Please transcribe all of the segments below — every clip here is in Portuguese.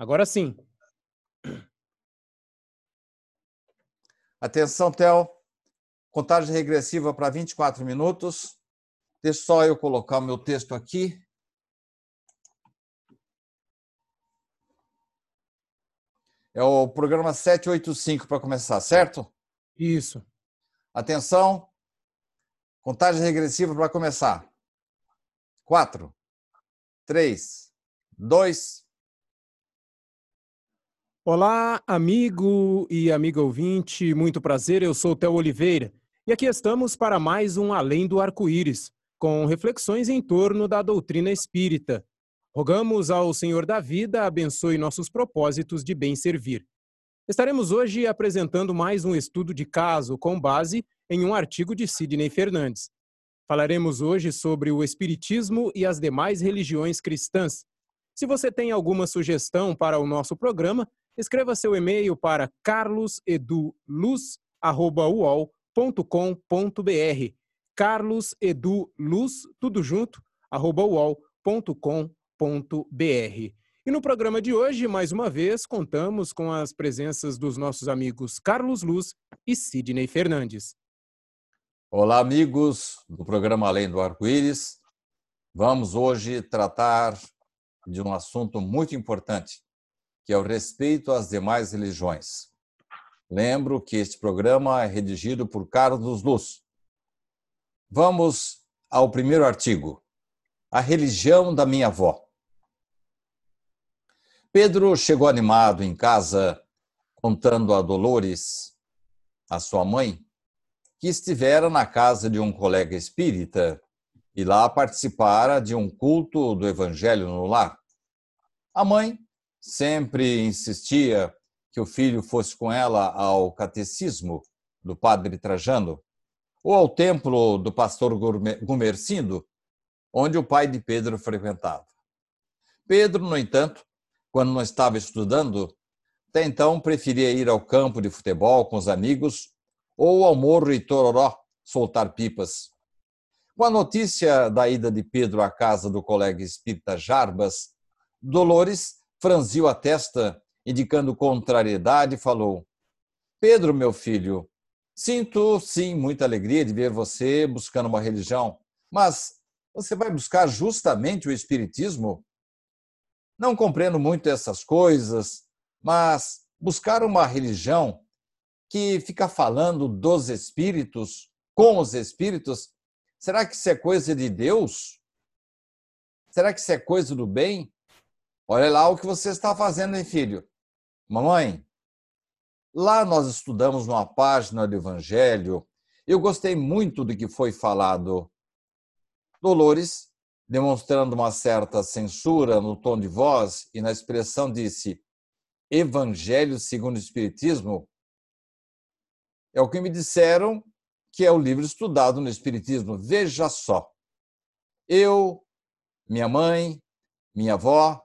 Agora sim. Atenção, Theo. Contagem regressiva para 24 minutos. Deixa só eu colocar o meu texto aqui. É o programa 785 para começar, certo? Isso. Atenção. Contagem regressiva para começar. 4, 3, 2, Olá, amigo e amiga ouvinte, muito prazer, eu sou Theo Oliveira e aqui estamos para mais um Além do Arco-Íris, com reflexões em torno da doutrina espírita. Rogamos ao Senhor da Vida abençoe nossos propósitos de bem servir. Estaremos hoje apresentando mais um estudo de caso com base em um artigo de Sidney Fernandes. Falaremos hoje sobre o Espiritismo e as demais religiões cristãs. Se você tem alguma sugestão para o nosso programa, escreva seu e-mail para carloseduluz@uol.com.br. carloseduluz tudo junto uol.com.br. E no programa de hoje, mais uma vez, contamos com as presenças dos nossos amigos Carlos Luz e Sidney Fernandes. Olá, amigos do programa Além do Arco-Íris. Vamos hoje tratar de um assunto muito importante, que é o respeito às demais religiões. Lembro que este programa é redigido por Carlos Luz. Vamos ao primeiro artigo. A religião da minha avó. Pedro chegou animado em casa, contando a Dolores, a sua mãe, que estivera na casa de um colega espírita e lá participara de um culto do Evangelho no lar. A mãe sempre insistia que o filho fosse com ela ao catecismo do padre Trajano ou ao templo do pastor Gumercindo, onde o pai de Pedro frequentava. Pedro, no entanto, quando não estava estudando, até então preferia ir ao campo de futebol com os amigos ou ao Morro Itororó soltar pipas. Com a notícia da ida de Pedro à casa do colega espírita Jarbas, Dolores franziu a testa, indicando contrariedade, e falou: Pedro, meu filho, sinto sim muita alegria de ver você buscando uma religião, mas você vai buscar justamente o Espiritismo? Não compreendo muito essas coisas, mas buscar uma religião que fica falando dos espíritos, com os espíritos, será que isso é coisa de Deus? Será que isso é coisa do bem? Olha lá o que você está fazendo, hein, filho? Mamãe, lá nós estudamos numa página do Evangelho. Eu gostei muito do que foi falado. Dolores, demonstrando uma certa censura no tom de voz e na expressão, disse: Evangelho segundo o Espiritismo? É o que me disseram que é o livro estudado no Espiritismo. Veja só. Eu, minha mãe, minha avó,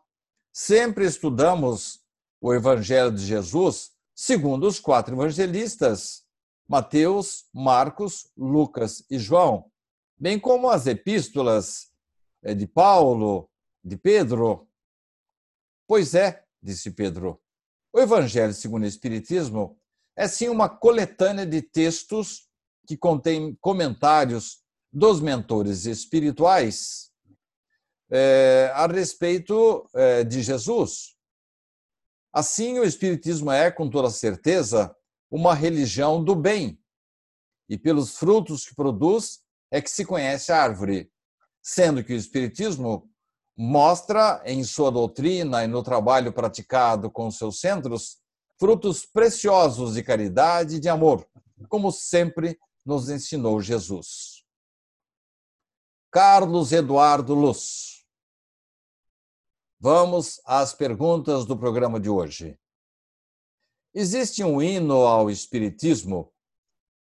sempre estudamos o Evangelho de Jesus segundo os quatro evangelistas, Mateus, Marcos, Lucas e João, bem como as epístolas eh, de Paulo, de Pedro. Pois é, disse Pedro, o Evangelho segundo o Espiritismo é sim uma coletânea de textos que contém comentários dos mentores espirituais é, a respeito é, de Jesus. Assim, o Espiritismo é, com toda certeza, uma religião do bem. E pelos frutos que produz é que se conhece a árvore. Sendo que o Espiritismo mostra em sua doutrina e no trabalho praticado com seus centros frutos preciosos de caridade e de amor, como sempre nos ensinou Jesus. Carlos Eduardo Luz. Vamos às perguntas do programa de hoje. Existe um hino ao Espiritismo,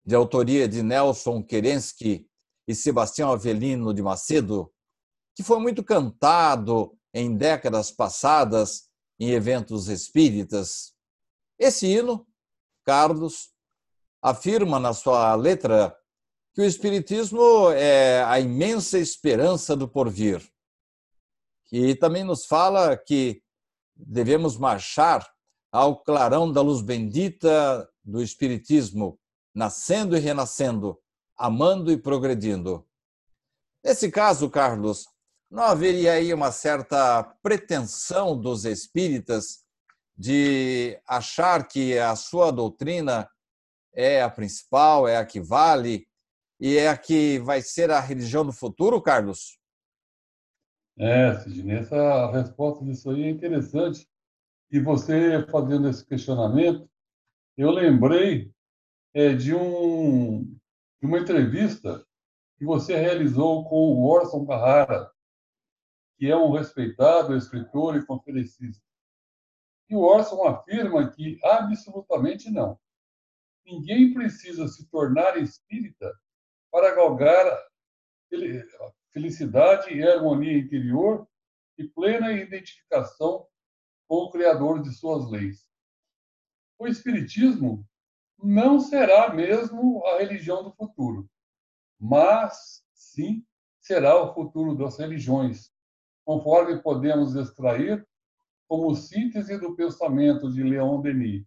de autoria de Nelson Kerensky e Sebastião Avelino de Macedo, que foi muito cantado em décadas passadas em eventos espíritas. Esse hino, Carlos, afirma na sua letra que o Espiritismo é a imensa esperança do porvir e também nos fala que devemos marchar ao clarão da luz bendita do Espiritismo, nascendo e renascendo, amando e progredindo. Nesse caso, Carlos, não haveria aí uma certa pretensão dos espíritas de achar que a sua doutrina é a principal, é a que vale e é a que vai ser a religião do futuro, Carlos? É, Sidney, essa resposta disso aí é interessante. E você fazendo esse questionamento, eu lembrei é, de, um, de uma entrevista que você realizou com o Orson Carrara, que é um respeitado escritor e conferencista. E o Orson afirma que absolutamente não. Ninguém precisa se tornar espírita para galgar felicidade e harmonia interior e plena identificação com o Criador de suas leis. O Espiritismo não será mesmo a religião do futuro, mas sim será o futuro das religiões, conforme podemos extrair como síntese do pensamento de Leon Denis.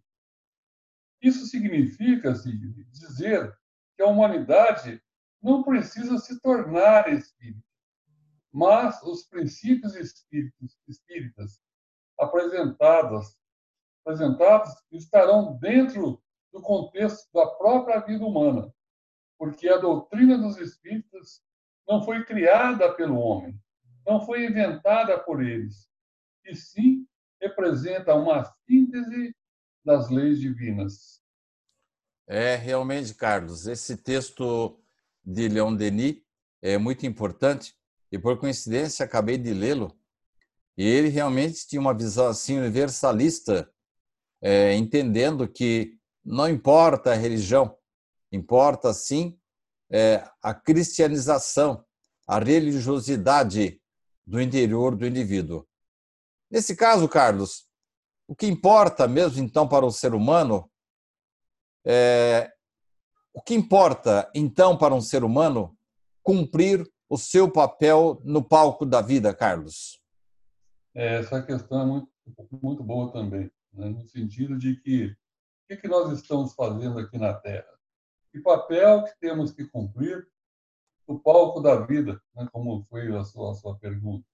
Isso significa dizer que a humanidade não precisa se tornar espírita, mas os princípios espíritos, espíritas apresentados, apresentados estarão dentro do contexto da própria vida humana, porque a doutrina dos espíritos não foi criada pelo homem, não foi inventada por eles, e sim representa uma síntese das leis divinas. É, realmente, Carlos, esse texto de Leon Denis é muito importante e, por coincidência, acabei de lê-lo. E ele realmente tinha uma visão assim universalista, é, entendendo que não importa a religião, importa sim é, a cristianização, a religiosidade do interior do indivíduo. Nesse caso, Carlos, o que importa mesmo então para o ser humano é, o que importa, então, para um ser humano cumprir o seu papel no palco da vida, Carlos? É, essa questão é muito, muito boa também, né? no sentido de que o que, que nós estamos fazendo aqui na Terra? Que papel que temos que cumprir no palco da vida, né? como foi a sua, a sua pergunta?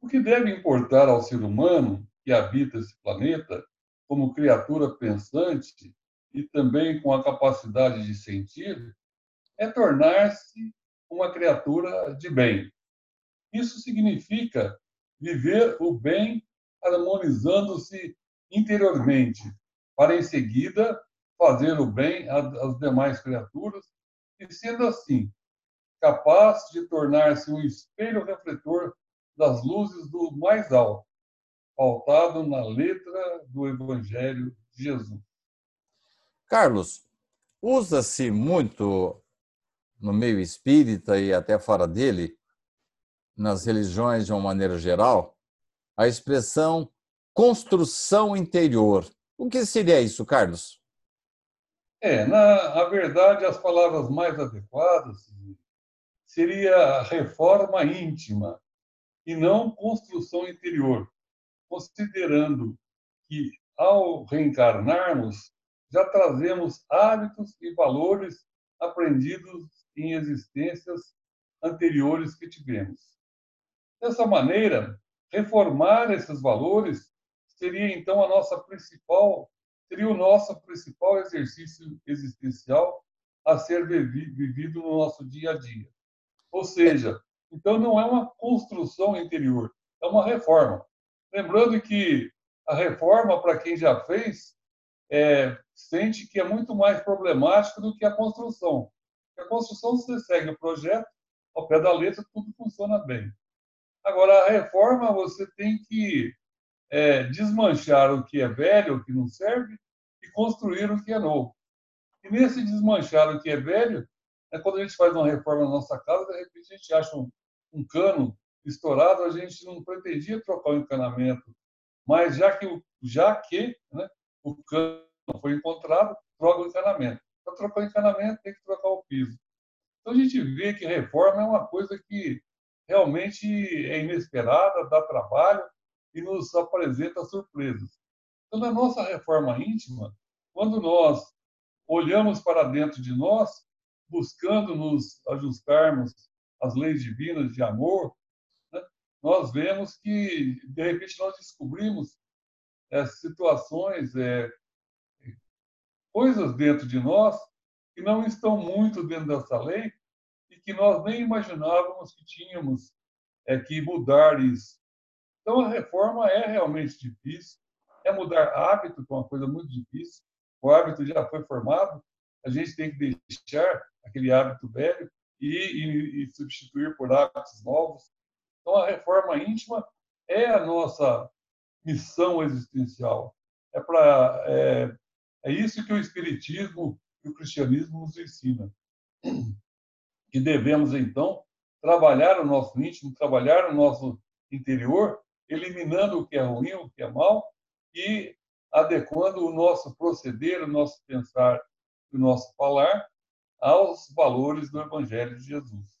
O que deve importar ao ser humano que habita esse planeta como criatura pensante e também com a capacidade de sentir, é tornar-se uma criatura de bem. Isso significa viver o bem harmonizando-se interiormente, para em seguida fazer o bem às demais criaturas e, sendo assim, capaz de tornar-se um espelho refletor das luzes do mais alto, pautado na letra do Evangelho de Jesus. Carlos, usa-se muito no meio espírita e até fora dele, nas religiões de uma maneira geral, a expressão construção interior. O que seria isso, Carlos? É, na a verdade, as palavras mais adequadas seria reforma íntima e não construção interior, considerando que ao reencarnarmos já trazemos hábitos e valores aprendidos em existências anteriores que tivemos. Dessa maneira, reformar esses valores seria então a nossa principal seria o nosso principal exercício existencial a ser vivido no nosso dia a dia. Ou seja, então não é uma construção interior, é uma reforma. Lembrando que a reforma, para quem já fez, é, sente que é muito mais problemático do que a construção. A construção, você segue o projeto, ao pé da letra, tudo funciona bem. Agora, a reforma, você tem que é, desmanchar o que é velho, o que não serve, e construir o que é novo. E nesse desmanchar o que é velho, é quando a gente faz uma reforma na nossa casa, de repente a gente acha um, um cano estourado, a gente não pretendia trocar o encanamento, mas já que, já que né, o cano foi encontrado, troca o encanamento. Para trocar o encanamento, tem que trocar o piso. Então a gente vê que reforma é uma coisa que realmente é inesperada, dá trabalho, e nos apresenta surpresas. Então, na nossa reforma íntima, quando nós olhamos para dentro de nós, buscando nos ajustarmos às leis divinas de amor, né, nós vemos que, de repente, nós descobrimos é, situações, é, coisas dentro de nós que não estão muito dentro dessa lei e que nós nem imaginávamos que tínhamos é, que mudar isso. Então, a reforma é realmente difícil, é mudar hábito, que é uma coisa muito difícil. O hábito já foi formado, a gente tem que deixar aquele hábito velho e, e, e substituir por hábitos novos. Então, a reforma íntima é a nossa missão existencial. É, pra, é, é isso que o Espiritismo e o cristianismo nos ensina. Que devemos, então, trabalhar o nosso íntimo, trabalhar o nosso interior, eliminando o que é ruim, o que é mal, e adequando o nosso proceder, o nosso pensar, o nosso falar aos valores do Evangelho de Jesus.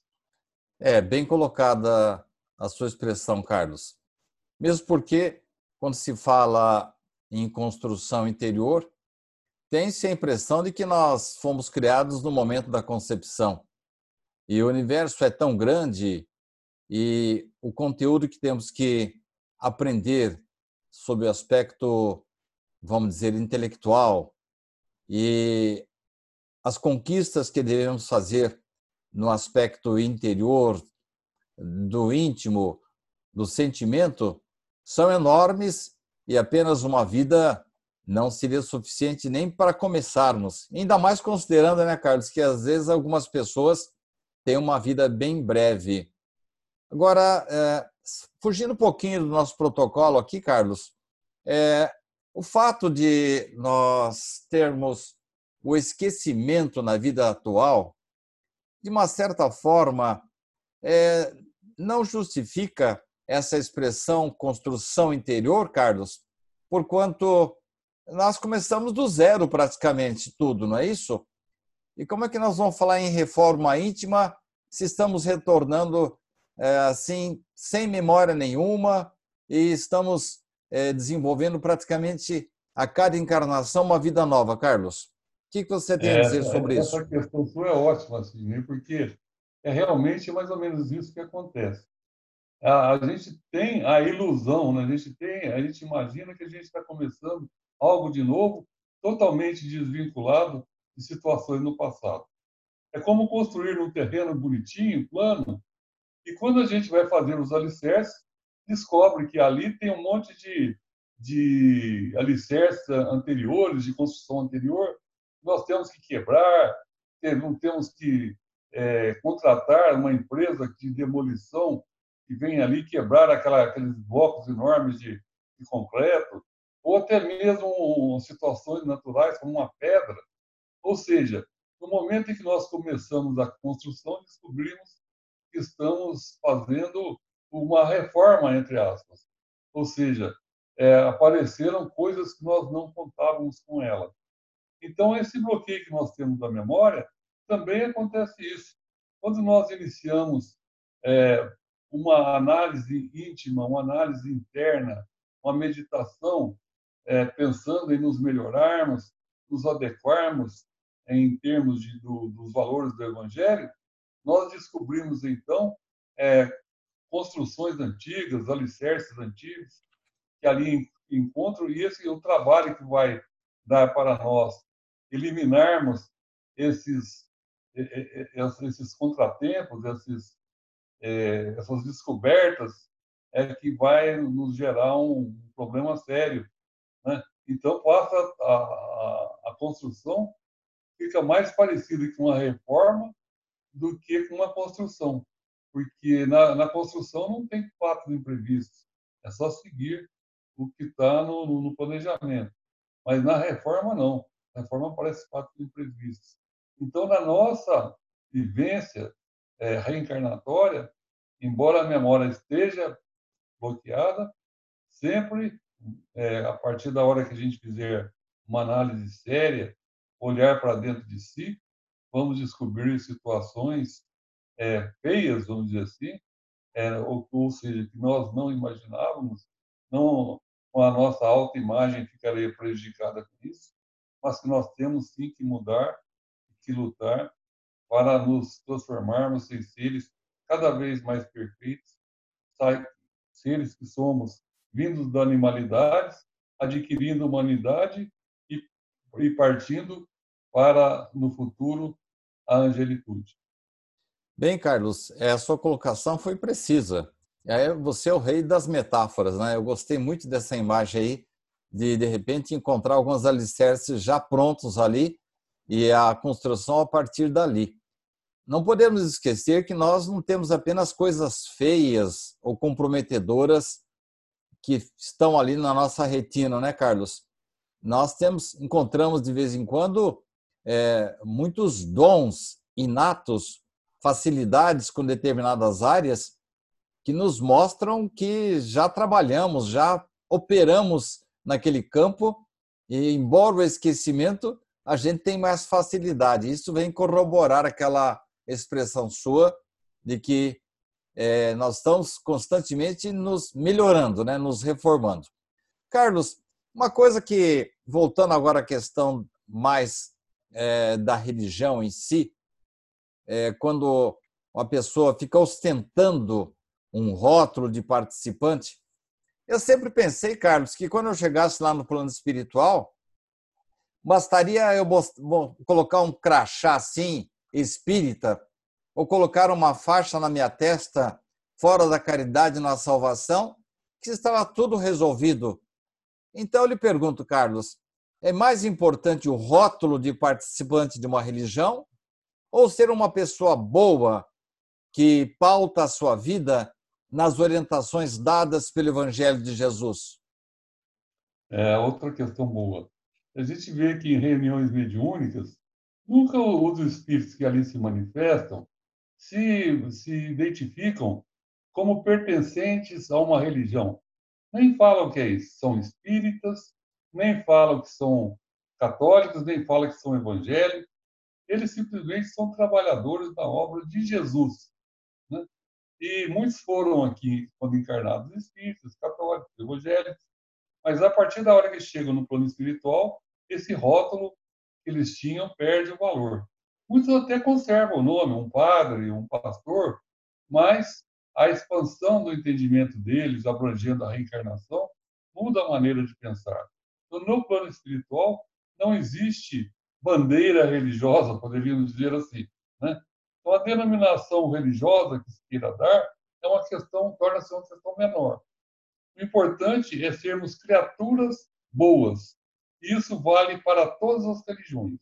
É, bem colocada a sua expressão, Carlos. Mesmo porque, quando se fala em construção interior, tem-se a impressão de que nós fomos criados no momento da concepção. E o universo é tão grande e o conteúdo que temos que aprender sob o aspecto, vamos dizer, intelectual e as conquistas que devemos fazer no aspecto interior, do íntimo, do sentimento, são enormes e apenas uma vida não seria suficiente nem para começarmos. Ainda mais considerando, né, Carlos, que às vezes algumas pessoas têm uma vida bem breve. Agora, é, fugindo um pouquinho do nosso protocolo aqui, Carlos, é, o fato de nós termos o esquecimento na vida atual, de uma certa forma, é, não justifica essa expressão construção interior, Carlos, porquanto nós começamos do zero praticamente tudo, não é isso? E como é que nós vamos falar em reforma íntima se estamos retornando é, assim, sem memória nenhuma e estamos é, desenvolvendo praticamente a cada encarnação uma vida nova, Carlos? O que você tem a dizer sobre essa isso? Essa questão sua é ótima, assim, porque é realmente mais ou menos isso que acontece. A, a gente tem a ilusão, né? a gente tem, a gente imagina que a gente está começando algo de novo, totalmente desvinculado de situações no passado. É como construir um terreno bonitinho, plano, e quando a gente vai fazer os alicerces, descobre que ali tem um monte de, de alicerces anteriores, de construção anterior, nós temos que quebrar, não temos que é, contratar uma empresa de demolição que vem ali quebrar aquela, aqueles blocos enormes de, de concreto ou até mesmo situações naturais, como uma pedra. Ou seja, no momento em que nós começamos a construção, descobrimos que estamos fazendo uma reforma, entre aspas. Ou seja, é, apareceram coisas que nós não contávamos com ela. Então, esse bloqueio que nós temos da memória, também acontece isso. Quando nós iniciamos é, uma análise íntima, uma análise interna, uma meditação, é, pensando em nos melhorarmos, nos adequarmos em termos de, do, dos valores do Evangelho, nós descobrimos, então, é, construções antigas, alicerces antigos, que ali encontram, e esse é o trabalho que vai dar para nós eliminarmos esses, esses contratempos, esses, é, essas descobertas, é que vai nos gerar um problema sério né? Então, passa a, a, a, construção fica mais parecida com uma reforma do que com uma construção, porque na, na construção não tem fatos imprevistos, é só seguir o que está no, no, planejamento. Mas na reforma, não. Na reforma aparece fatos imprevistos. Então, na nossa vivência é, reencarnatória, embora a memória esteja bloqueada, sempre é, a partir da hora que a gente fizer uma análise séria, olhar para dentro de si, vamos descobrir situações é, feias, vamos dizer assim, é, ou, ou seja, que nós não imaginávamos, não a nossa autoimagem ficaria prejudicada com isso, mas que nós temos sim que mudar, que lutar para nos transformarmos em seres cada vez mais perfeitos, seres que somos vindos da animalidade, adquirindo humanidade e, e partindo para, no futuro, a angelitude. Bem, Carlos, a sua colocação foi precisa. Você é o rei das metáforas, né? Eu gostei muito dessa imagem aí, de de repente encontrar alguns alicerces já prontos ali e a construção a partir dali. Não podemos esquecer que nós não temos apenas coisas feias ou comprometedoras que estão ali na nossa retina, né, Carlos? Nós temos, encontramos de vez em quando é, muitos dons inatos, facilidades com determinadas áreas que nos mostram que já trabalhamos, já operamos naquele campo e, embora o esquecimento, a gente tem mais facilidade. Isso vem corroborar aquela expressão sua de que é, nós estamos constantemente nos melhorando, né, nos reformando. Carlos, uma coisa que, voltando agora à questão mais é, da religião em si, é, quando uma pessoa fica ostentando um rótulo de participante, eu sempre pensei, Carlos, que quando eu chegasse lá no plano espiritual, bastaria eu colocar um crachá assim, espírita, ou colocar uma faixa na minha testa, fora da caridade na salvação, que estava tudo resolvido. Então eu lhe pergunto, Carlos, é mais importante o rótulo de participante de uma religião ou ser uma pessoa boa que pauta a sua vida nas orientações dadas pelo Evangelho de Jesus? É outra questão boa. A gente vê que em reuniões mediúnicas, nunca os espíritos que ali se manifestam se, se identificam como pertencentes a uma religião. Nem falam que são espíritas, nem falam que são católicos, nem falam que são evangélicos. Eles simplesmente são trabalhadores da obra de Jesus. Né? E muitos foram aqui, quando encarnados, espíritas, católicos, evangélicos. Mas a partir da hora que chegam no plano espiritual, esse rótulo que eles tinham perde o valor. Muitos até conservam o nome, um padre, um pastor, mas a expansão do entendimento deles, abrangendo a reencarnação, muda a maneira de pensar. Então, no plano espiritual, não existe bandeira religiosa, poderíamos dizer assim. Né? Então, a denominação religiosa que se queira dar é uma questão, torna-se uma questão menor. O importante é sermos criaturas boas. Isso vale para todas as religiões.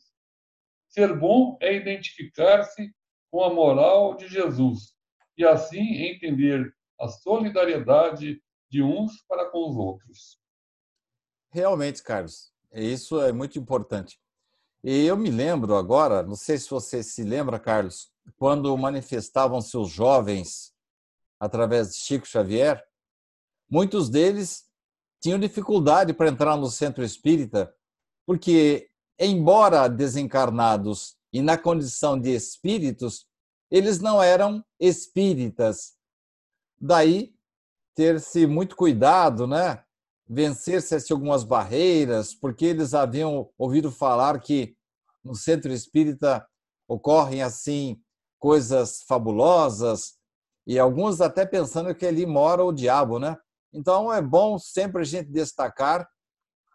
Ser bom é identificar-se com a moral de Jesus e assim entender a solidariedade de uns para com os outros. Realmente, Carlos, isso é muito importante. E eu me lembro agora, não sei se você se lembra, Carlos, quando manifestavam-se os jovens através de Chico Xavier, muitos deles tinham dificuldade para entrar no centro espírita, porque embora desencarnados e na condição de espíritos, eles não eram espíritas. Daí ter-se muito cuidado, né? Vencer-se algumas barreiras, porque eles haviam ouvido falar que no centro espírita ocorrem assim coisas fabulosas e alguns até pensando que ali mora o diabo, né? Então é bom sempre a gente destacar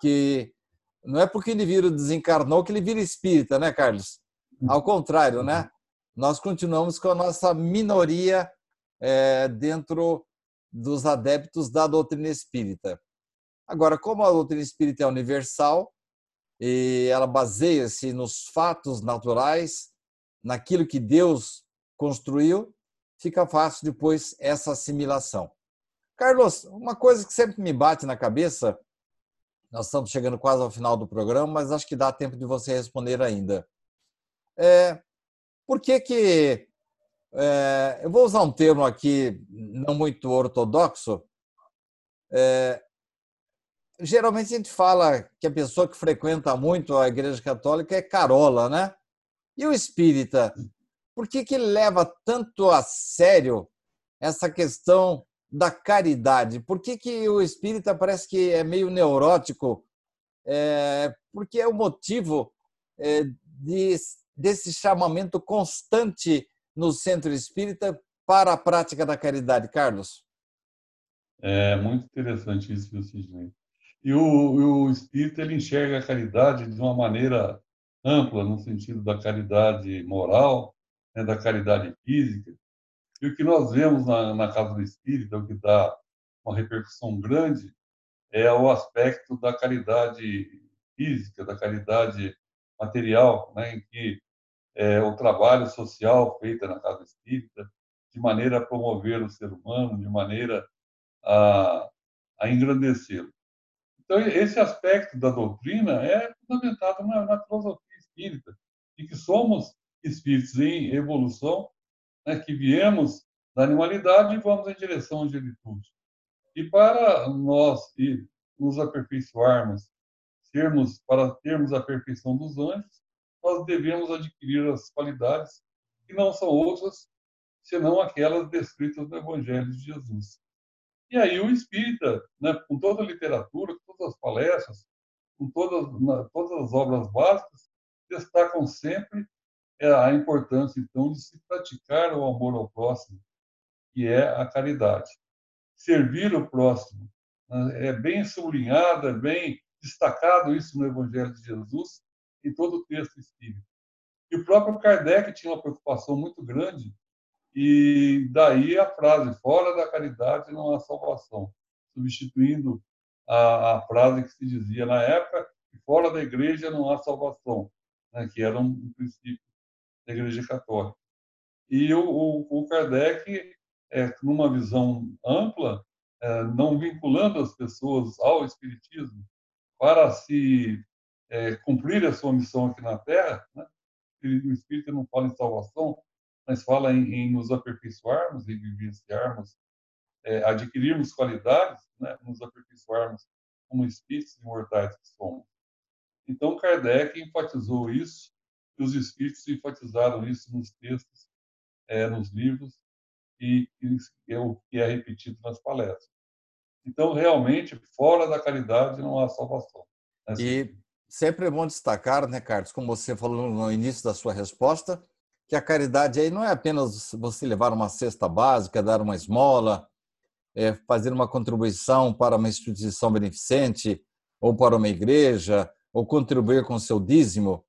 que não é porque o indivíduo desencarnou que ele vira espírita, né, Carlos? Ao contrário, né? Nós continuamos com a nossa minoria é, dentro dos adeptos da doutrina espírita. Agora, como a doutrina espírita é universal e ela baseia-se nos fatos naturais, naquilo que Deus construiu, fica fácil depois essa assimilação. Carlos, uma coisa que sempre me bate na cabeça nós estamos chegando quase ao final do programa, mas acho que dá tempo de você responder ainda. É, por que que... É, eu vou usar um termo aqui não muito ortodoxo. É, geralmente a gente fala que a pessoa que frequenta muito a Igreja Católica é carola, né? E o espírita? Por que, que leva tanto a sério essa questão da caridade? Por que, que o espírita parece que é meio neurótico? É, porque é o motivo é, de, desse chamamento constante no centro espírita para a prática da caridade, Carlos? É muito interessante isso, Sidney. E o, o espírita ele enxerga a caridade de uma maneira ampla, no sentido da caridade moral, né, da caridade física. E o que nós vemos na, na Casa do Espírita, o que dá uma repercussão grande, é o aspecto da caridade física, da caridade material, né, em que é, o trabalho social feito na Casa Espírita, de maneira a promover o ser humano, de maneira a, a engrandecê-lo. Então, esse aspecto da doutrina é fundamentado na, na filosofia espírita, e que somos espíritos em evolução, né, que viemos da animalidade e vamos em direção à angelitude. E para nós nos aperfeiçoarmos, sermos, para termos a perfeição dos anjos, nós devemos adquirir as qualidades que não são outras senão aquelas descritas no Evangelho de Jesus. E aí o espírita, né, com toda a literatura, com todas as palestras, com todas, na, todas as obras básicas, destacam sempre é, a importância, então, de se praticar o amor ao próximo, que é a caridade. Servir o próximo. Né, é bem sublinhado, é bem destacado isso no Evangelho de Jesus, em todo o texto espírita. E o próprio Kardec tinha uma preocupação muito grande, e daí a frase: fora da caridade não há salvação, substituindo a, a frase que se dizia na época: fora da igreja não há salvação, né, que era um, um princípio da Igreja Católica. E o, o, o Kardec, é, numa visão ampla, é, não vinculando as pessoas ao Espiritismo para se é, cumprir a sua missão aqui na Terra, né? o Espírito não fala em salvação, mas fala em, em nos aperfeiçoarmos e vivenciarmos, é, adquirirmos qualidades, né? nos aperfeiçoarmos como espíritos imortais que somos. Então, Kardec enfatizou isso e os espíritos enfatizaram isso nos textos, é, nos livros e, e é o que é repetido nas palestras. Então, realmente, fora da caridade não há salvação. Né? E sempre é bom destacar, né, Carlos, como você falou no início da sua resposta, que a caridade aí não é apenas você levar uma cesta básica, dar uma esmola, é, fazer uma contribuição para uma instituição beneficente ou para uma igreja, ou contribuir com o seu dízimo.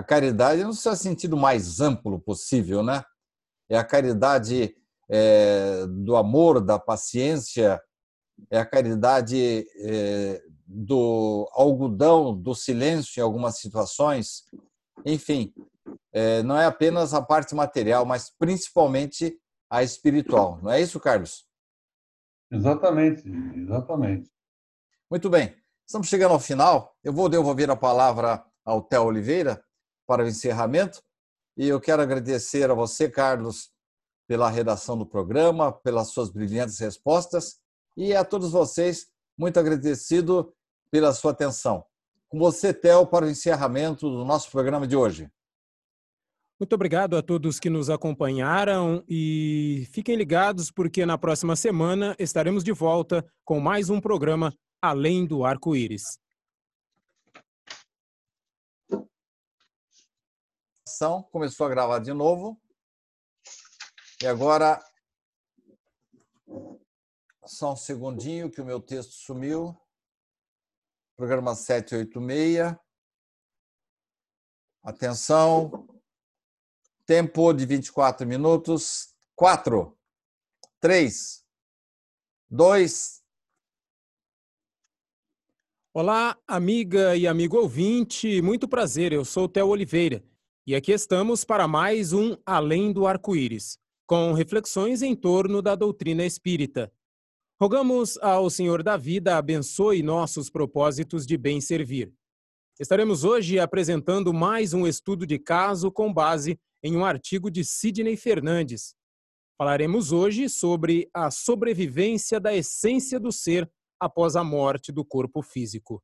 A caridade no seu sentido mais amplo possível, né? É a caridade é, do amor, da paciência, é a caridade é, do algodão, do silêncio em algumas situações. Enfim, é, não é apenas a parte material, mas principalmente a espiritual. Não é isso, Carlos? Exatamente, exatamente. Muito bem. Estamos chegando ao final. Eu vou devolver a palavra ao Theo Oliveira para o encerramento. E eu quero agradecer a você, Carlos, pela redação do programa, pelas suas brilhantes respostas e a todos vocês, muito agradecido pela sua atenção. Com você, Theo, para o encerramento do nosso programa de hoje. Muito obrigado a todos que nos acompanharam e fiquem ligados porque na próxima semana estaremos de volta com mais um programa Além do Arco-Íris. Começou a gravar de novo. E agora, só um segundinho que o meu texto sumiu. Programa 786. Atenção. Tempo de 24 minutos. 4, 3, 2. Olá, amiga e amigo ouvinte. Muito prazer. Eu sou o Theo Oliveira e aqui estamos para mais um Além do Arco-Íris, com reflexões em torno da doutrina espírita. Rogamos ao Senhor da Vida abençoe nossos propósitos de bem servir. Estaremos hoje apresentando mais um estudo de caso com base em um artigo de Sidney Fernandes. Falaremos hoje sobre a sobrevivência da essência do ser após a morte do corpo físico.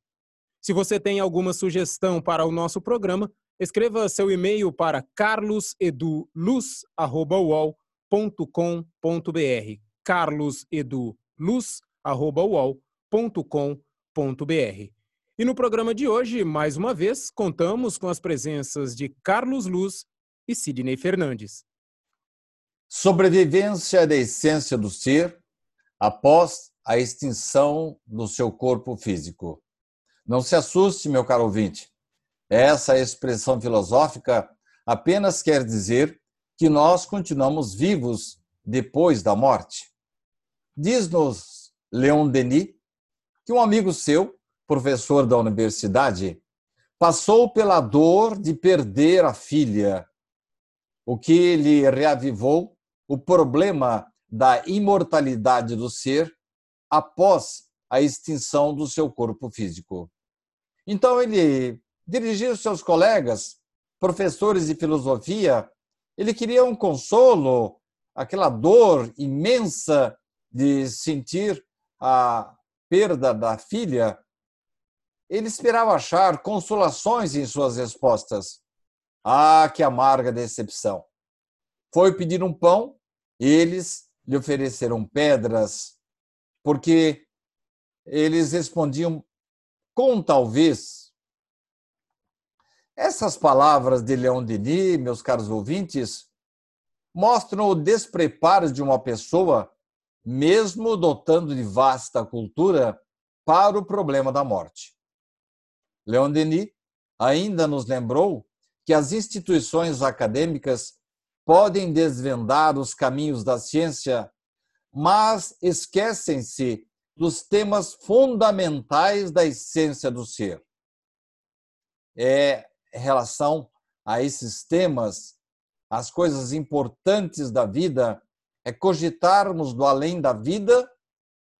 Se você tem alguma sugestão para o nosso programa, Escreva seu e-mail para carloseduluz.uol.com.br. carloseduluz.uol.com.br. E no programa de hoje, mais uma vez, contamos com as presenças de Carlos Luz e Sidney Fernandes. Sobrevivência da essência do ser após a extinção do seu corpo físico. Não se assuste, meu caro ouvinte. Essa expressão filosófica apenas quer dizer que nós continuamos vivos depois da morte. Diz-nos Leon Denis que um amigo seu, professor da universidade, passou pela dor de perder a filha, o que lhe reavivou o problema da imortalidade do ser após a extinção do seu corpo físico. Então ele dirigiu seus colegas, professores de filosofia, ele queria um consolo, aquela dor imensa de sentir a perda da filha. Ele esperava achar consolações em suas respostas. Ah, que amarga decepção! Foi pedir um pão, eles lhe ofereceram pedras, porque eles respondiam com talvez. Essas palavras de Leon Denis, meus caros ouvintes, mostram o despreparo de uma pessoa, mesmo dotando de vasta cultura, para o problema da morte. Leon Denis ainda nos lembrou que as instituições acadêmicas podem desvendar os caminhos da ciência, mas esquecem-se dos temas fundamentais da essência do ser. É relação a esses temas, as coisas importantes da vida, é cogitarmos do além da vida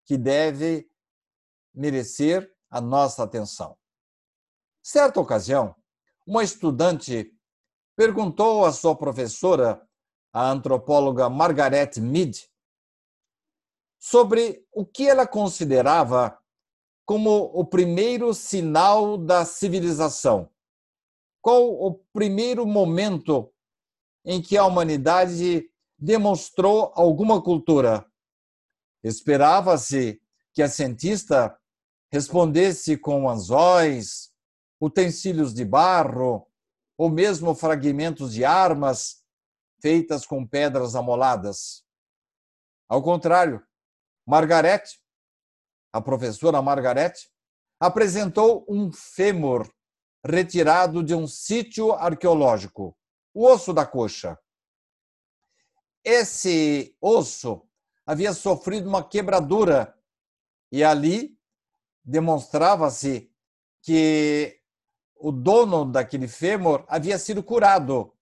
que deve merecer a nossa atenção. Certa ocasião, uma estudante perguntou à sua professora, a antropóloga Margaret Mead, sobre o que ela considerava como o primeiro sinal da civilização. Qual o primeiro momento em que a humanidade demonstrou alguma cultura? Esperava-se que a cientista respondesse com anzóis, utensílios de barro, ou mesmo fragmentos de armas feitas com pedras amoladas. Ao contrário, Margarete, a professora Margarete, apresentou um fêmur retirado de um sítio arqueológico, o osso da coxa. Esse osso havia sofrido uma quebradura e ali demonstrava-se que o dono daquele fêmur havia sido curado.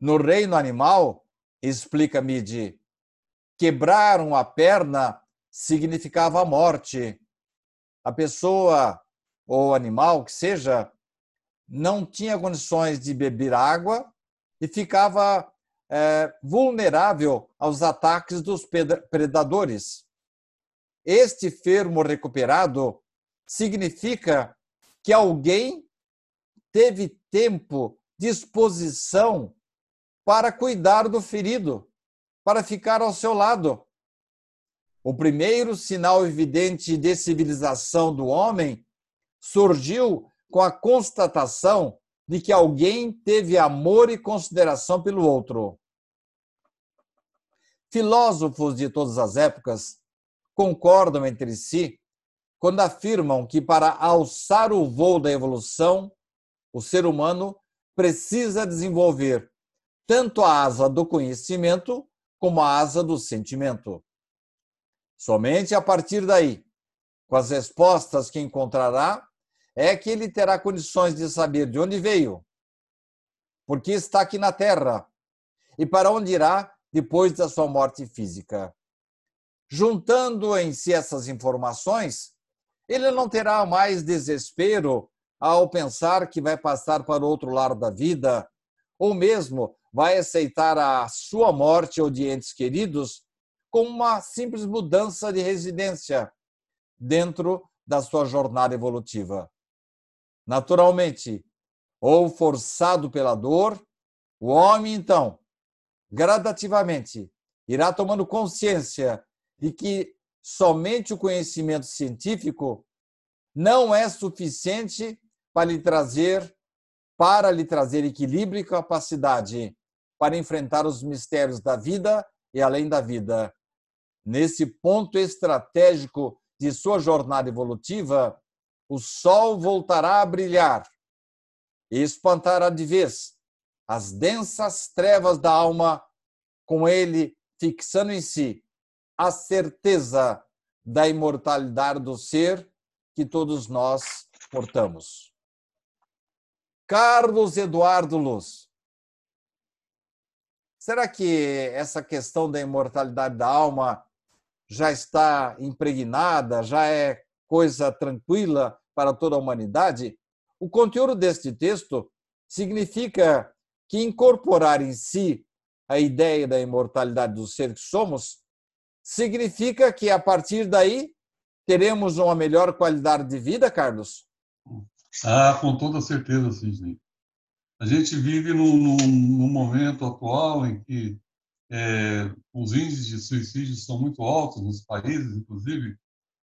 No reino animal, explica Midi, quebraram a perna significava a morte. A pessoa ou animal que seja não tinha condições de beber água e ficava é, vulnerável aos ataques dos predadores. Este fermo recuperado significa que alguém teve tempo, disposição para cuidar do ferido para ficar ao seu lado. O primeiro sinal evidente de civilização do homem surgiu com a constatação de que alguém teve amor e consideração pelo outro. Filósofos de todas as épocas concordam entre si quando afirmam que para alçar o voo da evolução, o ser humano precisa desenvolver tanto a asa do conhecimento como a asa do sentimento. Somente a partir daí, com as respostas que encontrará, é que ele terá condições de saber de onde veio, porque está aqui na Terra e para onde irá depois da sua morte física. Juntando em si essas informações, ele não terá mais desespero ao pensar que vai passar para outro lado da vida, ou mesmo vai aceitar a sua morte ou de entes queridos como uma simples mudança de residência dentro da sua jornada evolutiva. Naturalmente, ou forçado pela dor, o homem, então, gradativamente irá tomando consciência de que somente o conhecimento científico não é suficiente para lhe trazer para lhe trazer equilíbrio e capacidade para enfrentar os mistérios da vida e além da vida. Nesse ponto estratégico de sua jornada evolutiva, o sol voltará a brilhar e espantará de vez as densas trevas da alma, com ele fixando em si a certeza da imortalidade do ser que todos nós portamos. Carlos Eduardo Luz. Será que essa questão da imortalidade da alma já está impregnada, já é coisa tranquila para toda a humanidade? O conteúdo deste texto significa que incorporar em si a ideia da imortalidade do ser que somos significa que a partir daí teremos uma melhor qualidade de vida, Carlos? Ah, com toda certeza, Sidney. A gente vive num, num, num momento atual em que é, os índices de suicídio são muito altos nos países, inclusive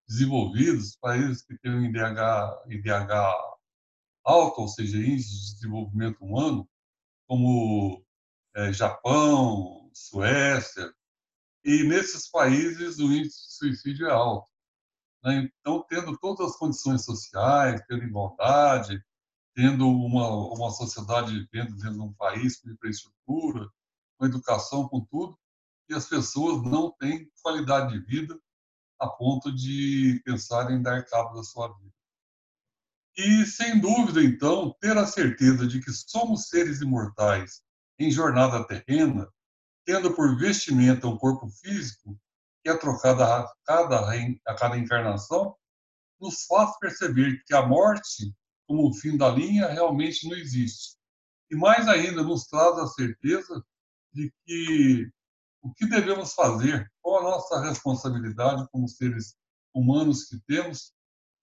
desenvolvidos, países que têm um IDH, IDH alto, ou seja, índice de desenvolvimento humano, como é, Japão, Suécia, e nesses países o índice de suicídio é alto. Né? Então, tendo todas as condições sociais, tendo igualdade, tendo uma, uma sociedade vivendo dentro de um país com infraestrutura, com educação, com tudo, e as pessoas não têm qualidade de vida a ponto de pensar em dar cabo da sua vida. E, sem dúvida, então, ter a certeza de que somos seres imortais em jornada terrena, tendo por vestimenta um corpo físico que é trocado a cada, a cada encarnação, nos faz perceber que a morte, como o fim da linha, realmente não existe. E mais ainda, nos traz a certeza de que o que devemos fazer, qual a nossa responsabilidade como seres humanos que temos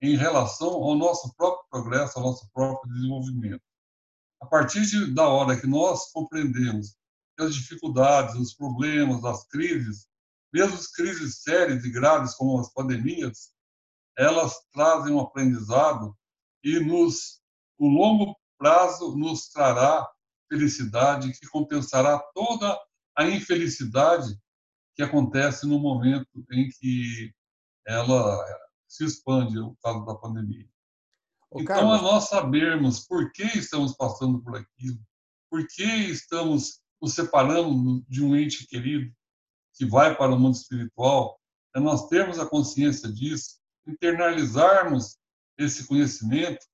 em relação ao nosso próprio progresso, ao nosso próprio desenvolvimento. A partir de, da hora que nós compreendemos as dificuldades, os problemas, as crises mesmo as crises sérias e graves como as pandemias, elas trazem um aprendizado e nos o longo prazo nos trará felicidade que compensará toda a infelicidade que acontece no momento em que ela se expande, o caso da pandemia. Ô, então, Carlos... a nós sabermos por que estamos passando por aquilo, por que estamos nos separando de um ente querido, que vai para o mundo espiritual, é nós termos a consciência disso, internalizarmos esse conhecimento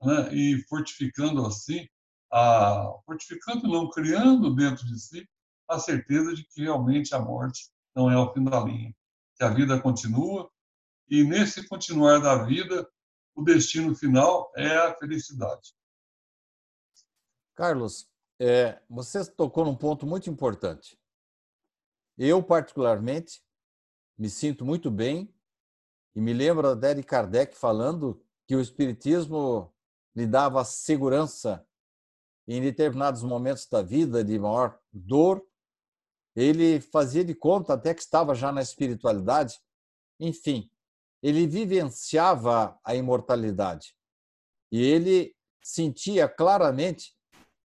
né, e fortificando assim, a, fortificando não, criando dentro de si a certeza de que realmente a morte não é o fim da linha, que a vida continua e nesse continuar da vida o destino final é a felicidade. Carlos, é, você tocou num ponto muito importante. Eu, particularmente, me sinto muito bem e me lembro até de Kardec falando que o Espiritismo lhe dava segurança em determinados momentos da vida de maior dor. Ele fazia de conta até que estava já na espiritualidade. Enfim, ele vivenciava a imortalidade. E ele sentia claramente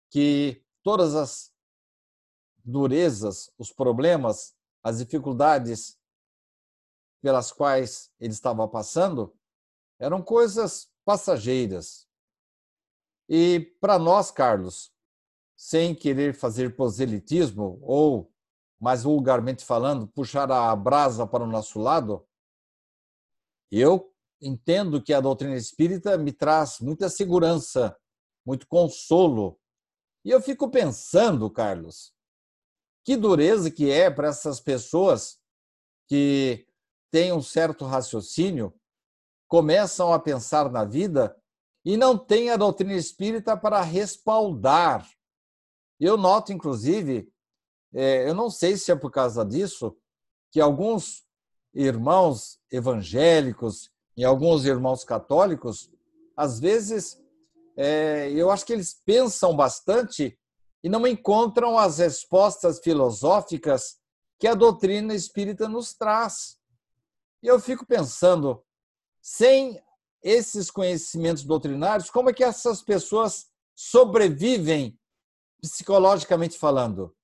que todas as durezas, os problemas, as dificuldades pelas quais ele estava passando eram coisas passageiras. E para nós, Carlos, sem querer fazer proselitismo ou, mais vulgarmente falando, puxar a brasa para o nosso lado, eu entendo que a doutrina espírita me traz muita segurança, muito consolo. E eu fico pensando, Carlos, que dureza que é para essas pessoas que têm um certo raciocínio, começam a pensar na vida e não têm a doutrina espírita para respaldar. Eu noto, inclusive, eu não sei se é por causa disso, que alguns irmãos evangélicos e alguns irmãos católicos, às vezes, é, eu acho que eles pensam bastante e não encontram as respostas filosóficas que a doutrina espírita nos traz. E eu fico pensando, sem esses conhecimentos doutrinários, como é que essas pessoas sobrevivem psicologicamente falando?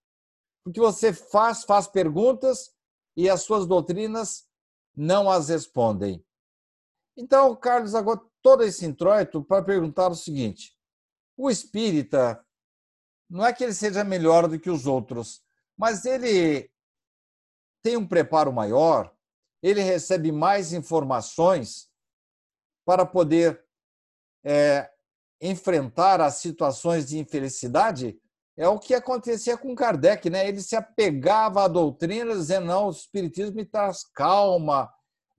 Porque você faz, faz perguntas e as suas doutrinas não as respondem. Então, Carlos, agora todo esse introito para perguntar o seguinte: o espírita não é que ele seja melhor do que os outros, mas ele tem um preparo maior, ele recebe mais informações para poder é, enfrentar as situações de infelicidade. É o que acontecia com Kardec, né? Ele se apegava à doutrina, dizendo: não, o Espiritismo me traz calma,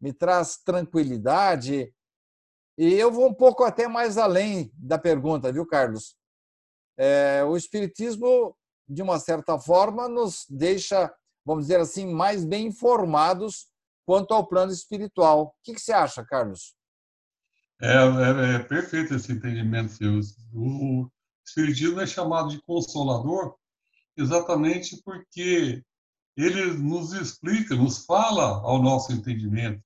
me traz tranquilidade. E eu vou um pouco até mais além da pergunta, viu, Carlos? É, o Espiritismo, de uma certa forma, nos deixa, vamos dizer assim, mais bem informados quanto ao plano espiritual. O que, que você acha, Carlos? É, é, é, perfeito esse entendimento seu. O Espiritismo é chamado de consolador exatamente porque ele nos explica, nos fala ao nosso entendimento,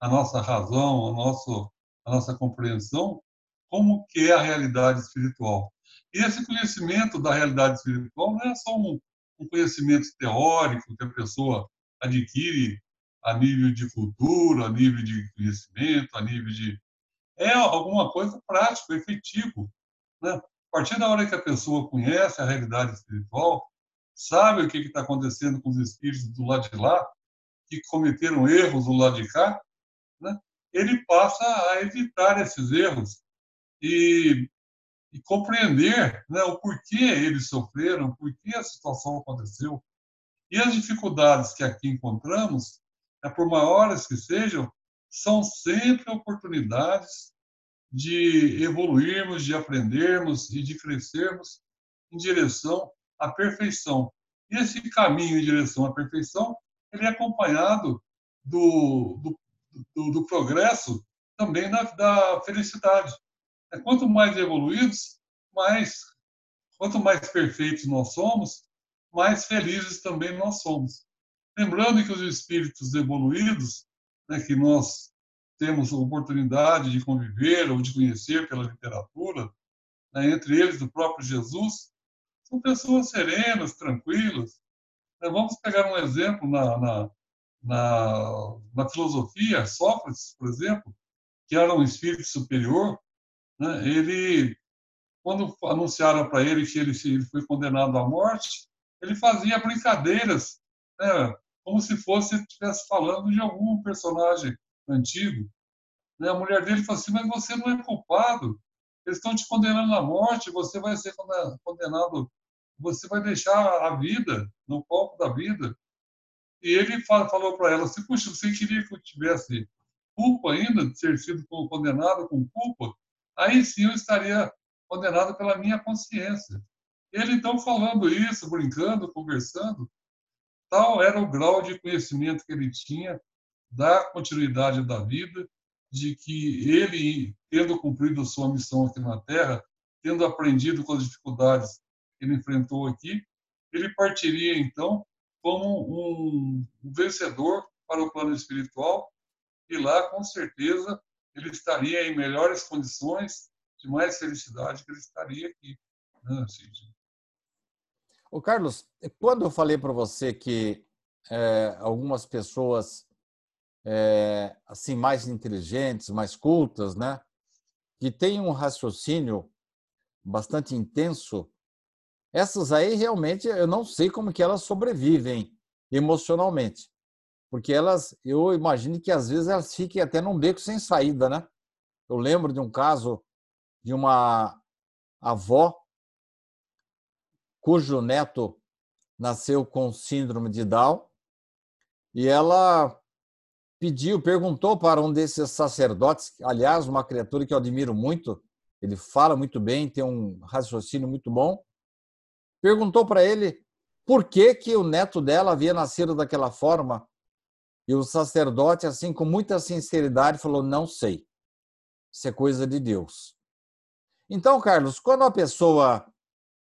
a nossa razão, a, nosso, a nossa compreensão, como que é a realidade espiritual. E esse conhecimento da realidade espiritual não é só um, um conhecimento teórico que a pessoa adquire a nível de cultura, a nível de conhecimento, a nível de. É alguma coisa prático, efetivo. Né? Partir da hora que a pessoa conhece a realidade espiritual, sabe o que está acontecendo com os espíritos do lado de lá, que cometeram erros do lado de cá, né? ele passa a evitar esses erros e, e compreender né, o porquê eles sofreram, por que a situação aconteceu. E as dificuldades que aqui encontramos, né, por maiores que sejam, são sempre oportunidades de evoluirmos, de aprendermos e de crescermos em direção à perfeição. E esse caminho em direção à perfeição, ele é acompanhado do, do do, do progresso também da, da felicidade. É, quanto mais evoluídos, mais quanto mais perfeitos nós somos, mais felizes também nós somos. Lembrando que os espíritos evoluídos, né, que nós temos oportunidade de conviver ou de conhecer pela literatura, né, entre eles o próprio Jesus, são pessoas serenas, tranquilas. Né, vamos pegar um exemplo na, na, na, na filosofia, Sócrates, por exemplo, que era um espírito superior, né, ele, quando anunciaram para ele que ele, ele foi condenado à morte, ele fazia brincadeiras, né, como se fosse estivesse falando de algum personagem antigo. Né? A mulher dele falou assim: Mas você não é culpado, eles estão te condenando à morte, você vai ser condenado, você vai deixar a vida, no palco da vida. E ele falou para ela assim: Puxa, você queria que eu tivesse culpa ainda de ter sido condenado com culpa? Aí sim eu estaria condenado pela minha consciência. Ele então falando isso, brincando, conversando, tal era o grau de conhecimento que ele tinha da continuidade da vida, de que ele, tendo cumprido sua missão aqui na Terra, tendo aprendido com as dificuldades que ele enfrentou aqui, ele partiria então como um vencedor para o plano espiritual e lá, com certeza, ele estaria em melhores condições de mais felicidade que ele estaria aqui. Né, Ô Carlos, quando eu falei para você que é, algumas pessoas é, assim mais inteligentes, mais cultas, né, que têm um raciocínio bastante intenso, essas aí realmente eu não sei como que elas sobrevivem emocionalmente. Porque elas, eu imagino que às vezes elas fiquem até num beco sem saída, né? Eu lembro de um caso de uma avó cujo neto nasceu com síndrome de Down e ela pediu, perguntou para um desses sacerdotes, aliás, uma criatura que eu admiro muito, ele fala muito bem, tem um raciocínio muito bom, perguntou para ele por que, que o neto dela havia nascido daquela forma. E o sacerdote, assim, com muita sinceridade, falou: Não sei. Isso é coisa de Deus. Então, Carlos, quando a pessoa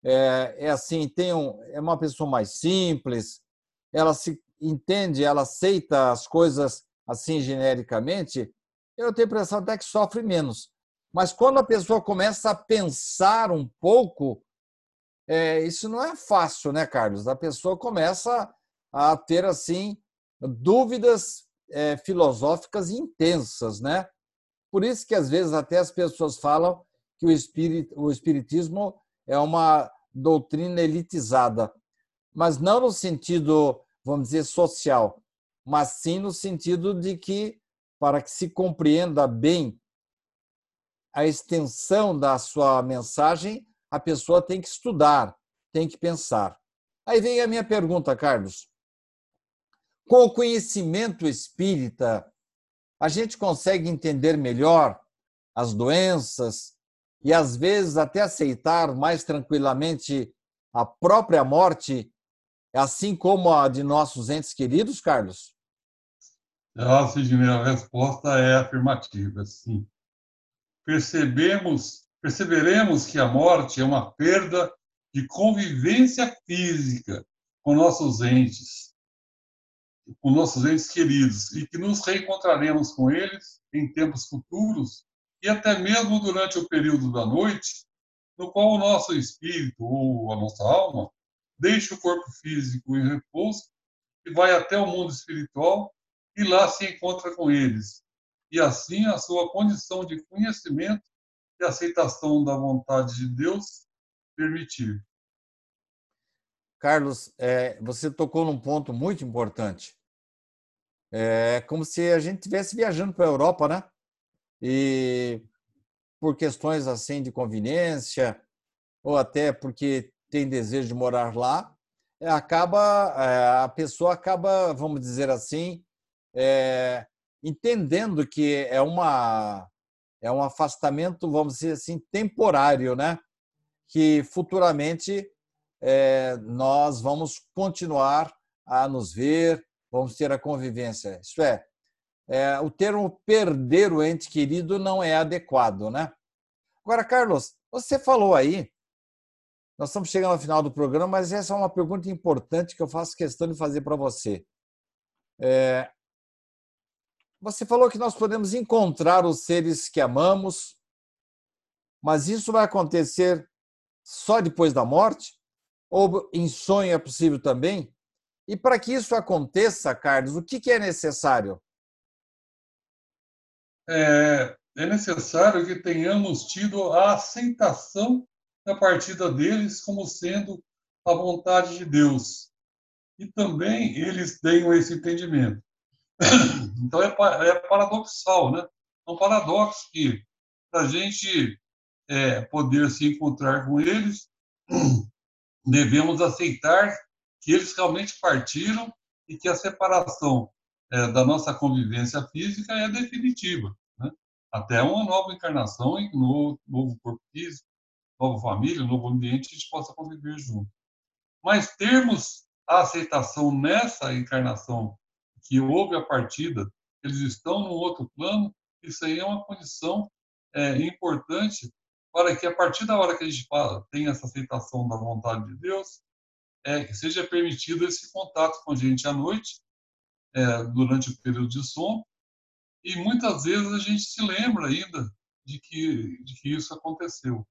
é, é assim, tem um, é uma pessoa mais simples, ela se entende, ela aceita as coisas assim genericamente, eu tenho a impressão até que sofre menos. Mas quando a pessoa começa a pensar um pouco, é, isso não é fácil, né, Carlos? A pessoa começa a ter assim dúvidas é, filosóficas intensas, né? Por isso que às vezes até as pessoas falam que o, espirit, o espiritismo é uma doutrina elitizada, mas não no sentido, vamos dizer, social, mas sim no sentido de que para que se compreenda bem a extensão da sua mensagem, a pessoa tem que estudar, tem que pensar. Aí vem a minha pergunta, Carlos. Com o conhecimento espírita, a gente consegue entender melhor as doenças e, às vezes, até aceitar mais tranquilamente a própria morte, assim como a de nossos entes queridos, Carlos? Ah, Sidney, a resposta é afirmativa, sim. Percebemos, perceberemos que a morte é uma perda de convivência física com nossos entes, com nossos entes queridos e que nos reencontraremos com eles em tempos futuros e até mesmo durante o período da noite, no qual o nosso espírito ou a nossa alma deixa o corpo físico em repouso e vai até o mundo espiritual e lá se encontra com eles. E assim a sua condição de conhecimento e aceitação da vontade de Deus permitir. Carlos, é, você tocou num ponto muito importante. É como se a gente estivesse viajando para a Europa, né? E por questões assim de conveniência, ou até porque tem desejo de morar lá, é, acaba é, a pessoa acaba, vamos dizer assim, é, entendendo que é uma é um afastamento, vamos dizer assim, temporário, né? Que futuramente é, nós vamos continuar a nos ver, vamos ter a convivência. Isso é, é, o termo perder o ente querido não é adequado, né? Agora, Carlos, você falou aí, nós estamos chegando ao final do programa, mas essa é uma pergunta importante que eu faço questão de fazer para você. É, você falou que nós podemos encontrar os seres que amamos, mas isso vai acontecer só depois da morte? Ou em sonho é possível também? E para que isso aconteça, Carlos, o que é necessário? É, é necessário que tenhamos tido a aceitação da partida deles como sendo a vontade de Deus. E também eles tenham esse entendimento. Então é, é paradoxal, né? É um paradoxo que, para a gente é, poder se encontrar com eles, devemos aceitar que eles realmente partiram e que a separação é, da nossa convivência física é definitiva. Né? Até uma nova encarnação em novo, novo corpo físico, nova família, novo ambiente, a gente possa conviver junto. Mas termos a aceitação nessa encarnação que houve a partida, eles estão num outro plano, isso aí é uma condição é, importante para que a partir da hora que a gente fala, essa aceitação da vontade de Deus, é, que seja permitido esse contato com a gente à noite, é, durante o período de sono, e muitas vezes a gente se lembra ainda de que, de que isso aconteceu.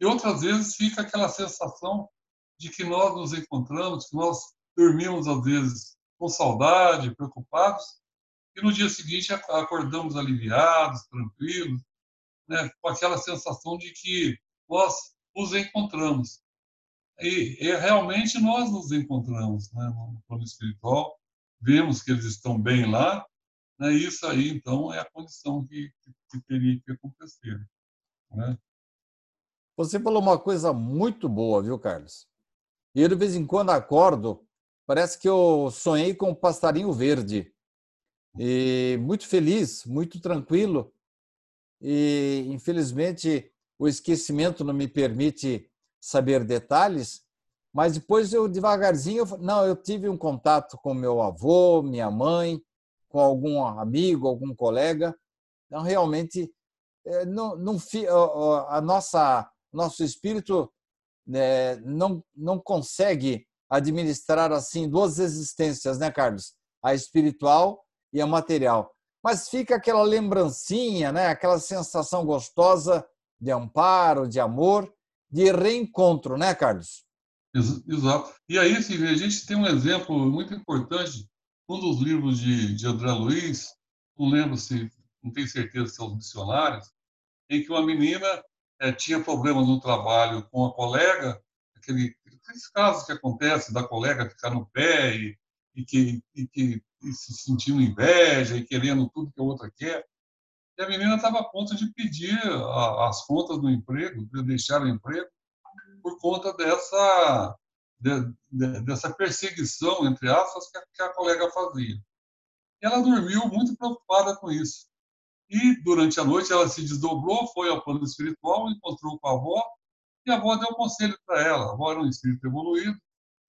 E outras vezes fica aquela sensação de que nós nos encontramos, que nós dormimos às vezes com saudade, preocupados, e no dia seguinte acordamos aliviados, tranquilos, né, com aquela sensação de que nós os encontramos. E, e realmente nós nos encontramos né, no plano espiritual, vemos que eles estão bem lá, né, isso aí, então, é a condição que, que teria que acontecer. Né? Você falou uma coisa muito boa, viu, Carlos? Eu, de vez em quando, acordo parece que eu sonhei com um passarinho verde. E muito feliz, muito tranquilo. E, infelizmente, o esquecimento não me permite saber detalhes, mas depois eu devagarzinho, não, eu tive um contato com meu avô, minha mãe, com algum amigo, algum colega. Então, realmente, é, não, não a nossa nosso espírito né, não não consegue administrar assim duas existências, né, Carlos? A espiritual e a material. Mas fica aquela lembrancinha, né? Aquela sensação gostosa de amparo, de amor, de reencontro, né, Carlos? Exato. E aí, Silvia, a gente tem um exemplo muito importante, um dos livros de, de André Luiz, não lembro se, não tenho certeza se são os missionários, em que uma menina é, tinha problemas no trabalho com a colega, aquele, aqueles casos que acontecem da colega ficar no pé e, e que, e que e se sentindo inveja e querendo tudo que a outra quer. E a menina estava a ponto de pedir a, as contas do emprego, de deixar o emprego, por conta dessa, de, de, dessa perseguição, entre aspas, que a, que a colega fazia. E ela dormiu muito preocupada com isso. E durante a noite ela se desdobrou, foi ao plano espiritual, encontrou com a avó, e a avó deu um conselho para ela. A avó era um espírito evoluído,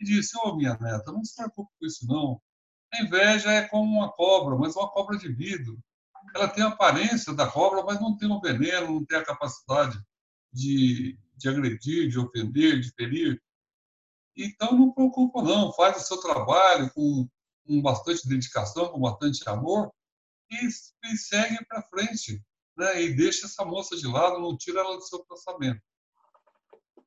e disse: Ô oh, minha neta, não se preocupe com isso, não. A inveja é como uma cobra, mas uma cobra de vidro. Ela tem a aparência da cobra, mas não tem o veneno, não tem a capacidade de, de agredir, de ofender, de ferir. Então, não preocupa, não. Faz o seu trabalho com, com bastante dedicação, com bastante amor e, e segue para frente. Né? E deixa essa moça de lado, não tira ela do seu pensamento.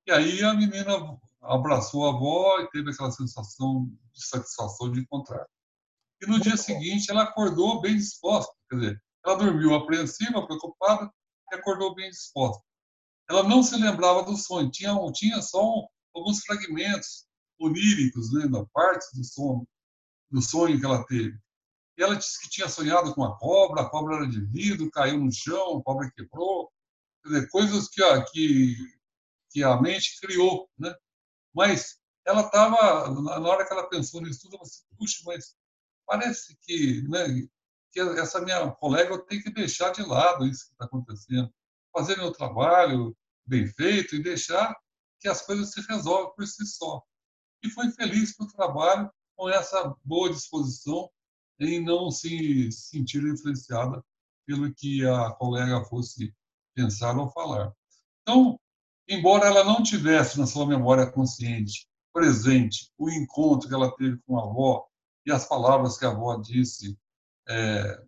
E aí a menina abraçou a avó e teve aquela sensação de satisfação de encontrar. E no dia seguinte ela acordou bem disposta, quer dizer, ela dormiu apreensiva, preocupada e acordou bem disposta. Ela não se lembrava do sonho, tinha, tinha só alguns fragmentos oníricos, né, da parte do sonho, do sonho que ela teve. E ela disse que tinha sonhado com a cobra, a cobra era de vidro, caiu no chão, a cobra quebrou, quer dizer, coisas que, que, que a mente criou, né? Mas ela estava, na hora que ela pensou nisso tudo, ela disse, puxa, mas parece que, né, que essa minha colega eu tenho que deixar de lado isso que está acontecendo, fazer meu trabalho bem feito e deixar que as coisas se resolvem por si só. E foi feliz para o trabalho com essa boa disposição em não se sentir influenciada pelo que a colega fosse pensar ou falar. Então, embora ela não tivesse na sua memória consciente presente o encontro que ela teve com a avó e as palavras que a avó disse é,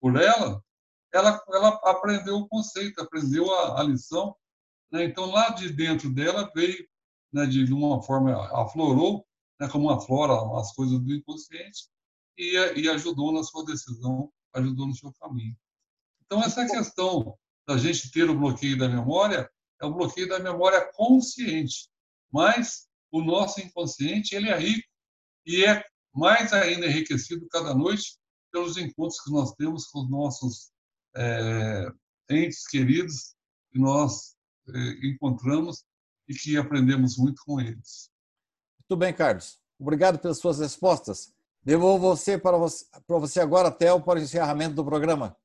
por ela, ela, ela aprendeu o conceito, aprendeu a, a lição. Né? Então, lá de dentro dela veio, né, de uma forma, aflorou, né, como aflora as coisas do inconsciente, e, e ajudou na sua decisão, ajudou no seu caminho. Então, essa questão da gente ter o bloqueio da memória é o bloqueio da memória consciente, mas o nosso inconsciente ele é rico e é mais ainda enriquecido cada noite pelos encontros que nós temos com os nossos é, entes queridos que nós é, encontramos e que aprendemos muito com eles. Muito bem, Carlos. Obrigado pelas suas respostas. Devolvo você para você, para você agora, Theo, para o encerramento do programa.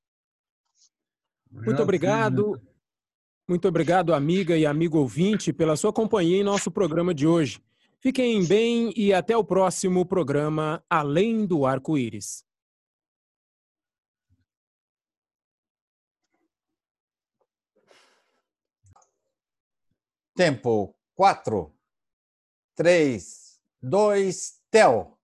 Muito obrigado. Muito obrigado, amiga e amigo ouvinte, pela sua companhia em nosso programa de hoje. Fiquem bem e até o próximo programa Além do Arco-Íris. Tempo 4, 3, 2, tel.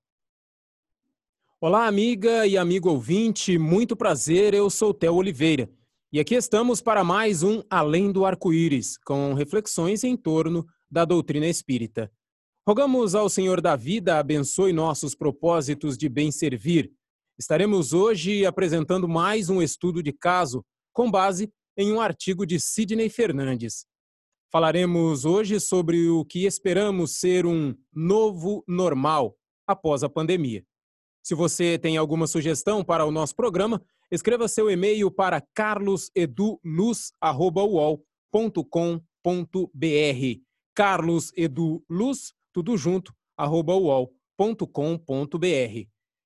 Olá, amiga e amigo ouvinte, muito prazer, eu sou Theo Oliveira. E aqui estamos para mais um Além do Arco-Íris, com reflexões em torno da doutrina espírita. Rogamos ao Senhor da vida abençoe nossos propósitos de bem servir. Estaremos hoje apresentando mais um estudo de caso com base em um artigo de Sidney Fernandes. Falaremos hoje sobre o que esperamos ser um novo normal após a pandemia. Se você tem alguma sugestão para o nosso programa, escreva seu e-mail para carloseduluz.com.br. carloseduluz tudo junto, arroba uol.com.br.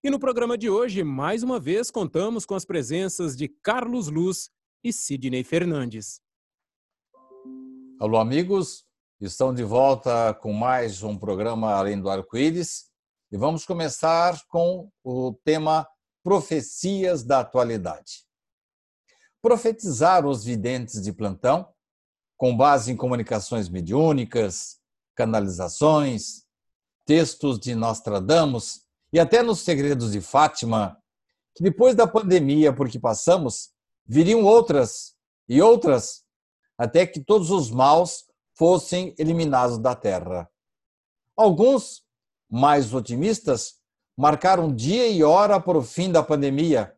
E no programa de hoje, mais uma vez, contamos com as presenças de Carlos Luz e Sidney Fernandes. Alô, amigos, estão de volta com mais um programa Além do Arco-Íris e vamos começar com o tema Profecias da Atualidade. Profetizar os videntes de plantão, com base em comunicações mediúnicas, canalizações, textos de Nostradamus e até nos segredos de Fátima, que depois da pandemia por que passamos, viriam outras e outras, até que todos os maus fossem eliminados da terra. Alguns, mais otimistas, marcaram dia e hora para o fim da pandemia,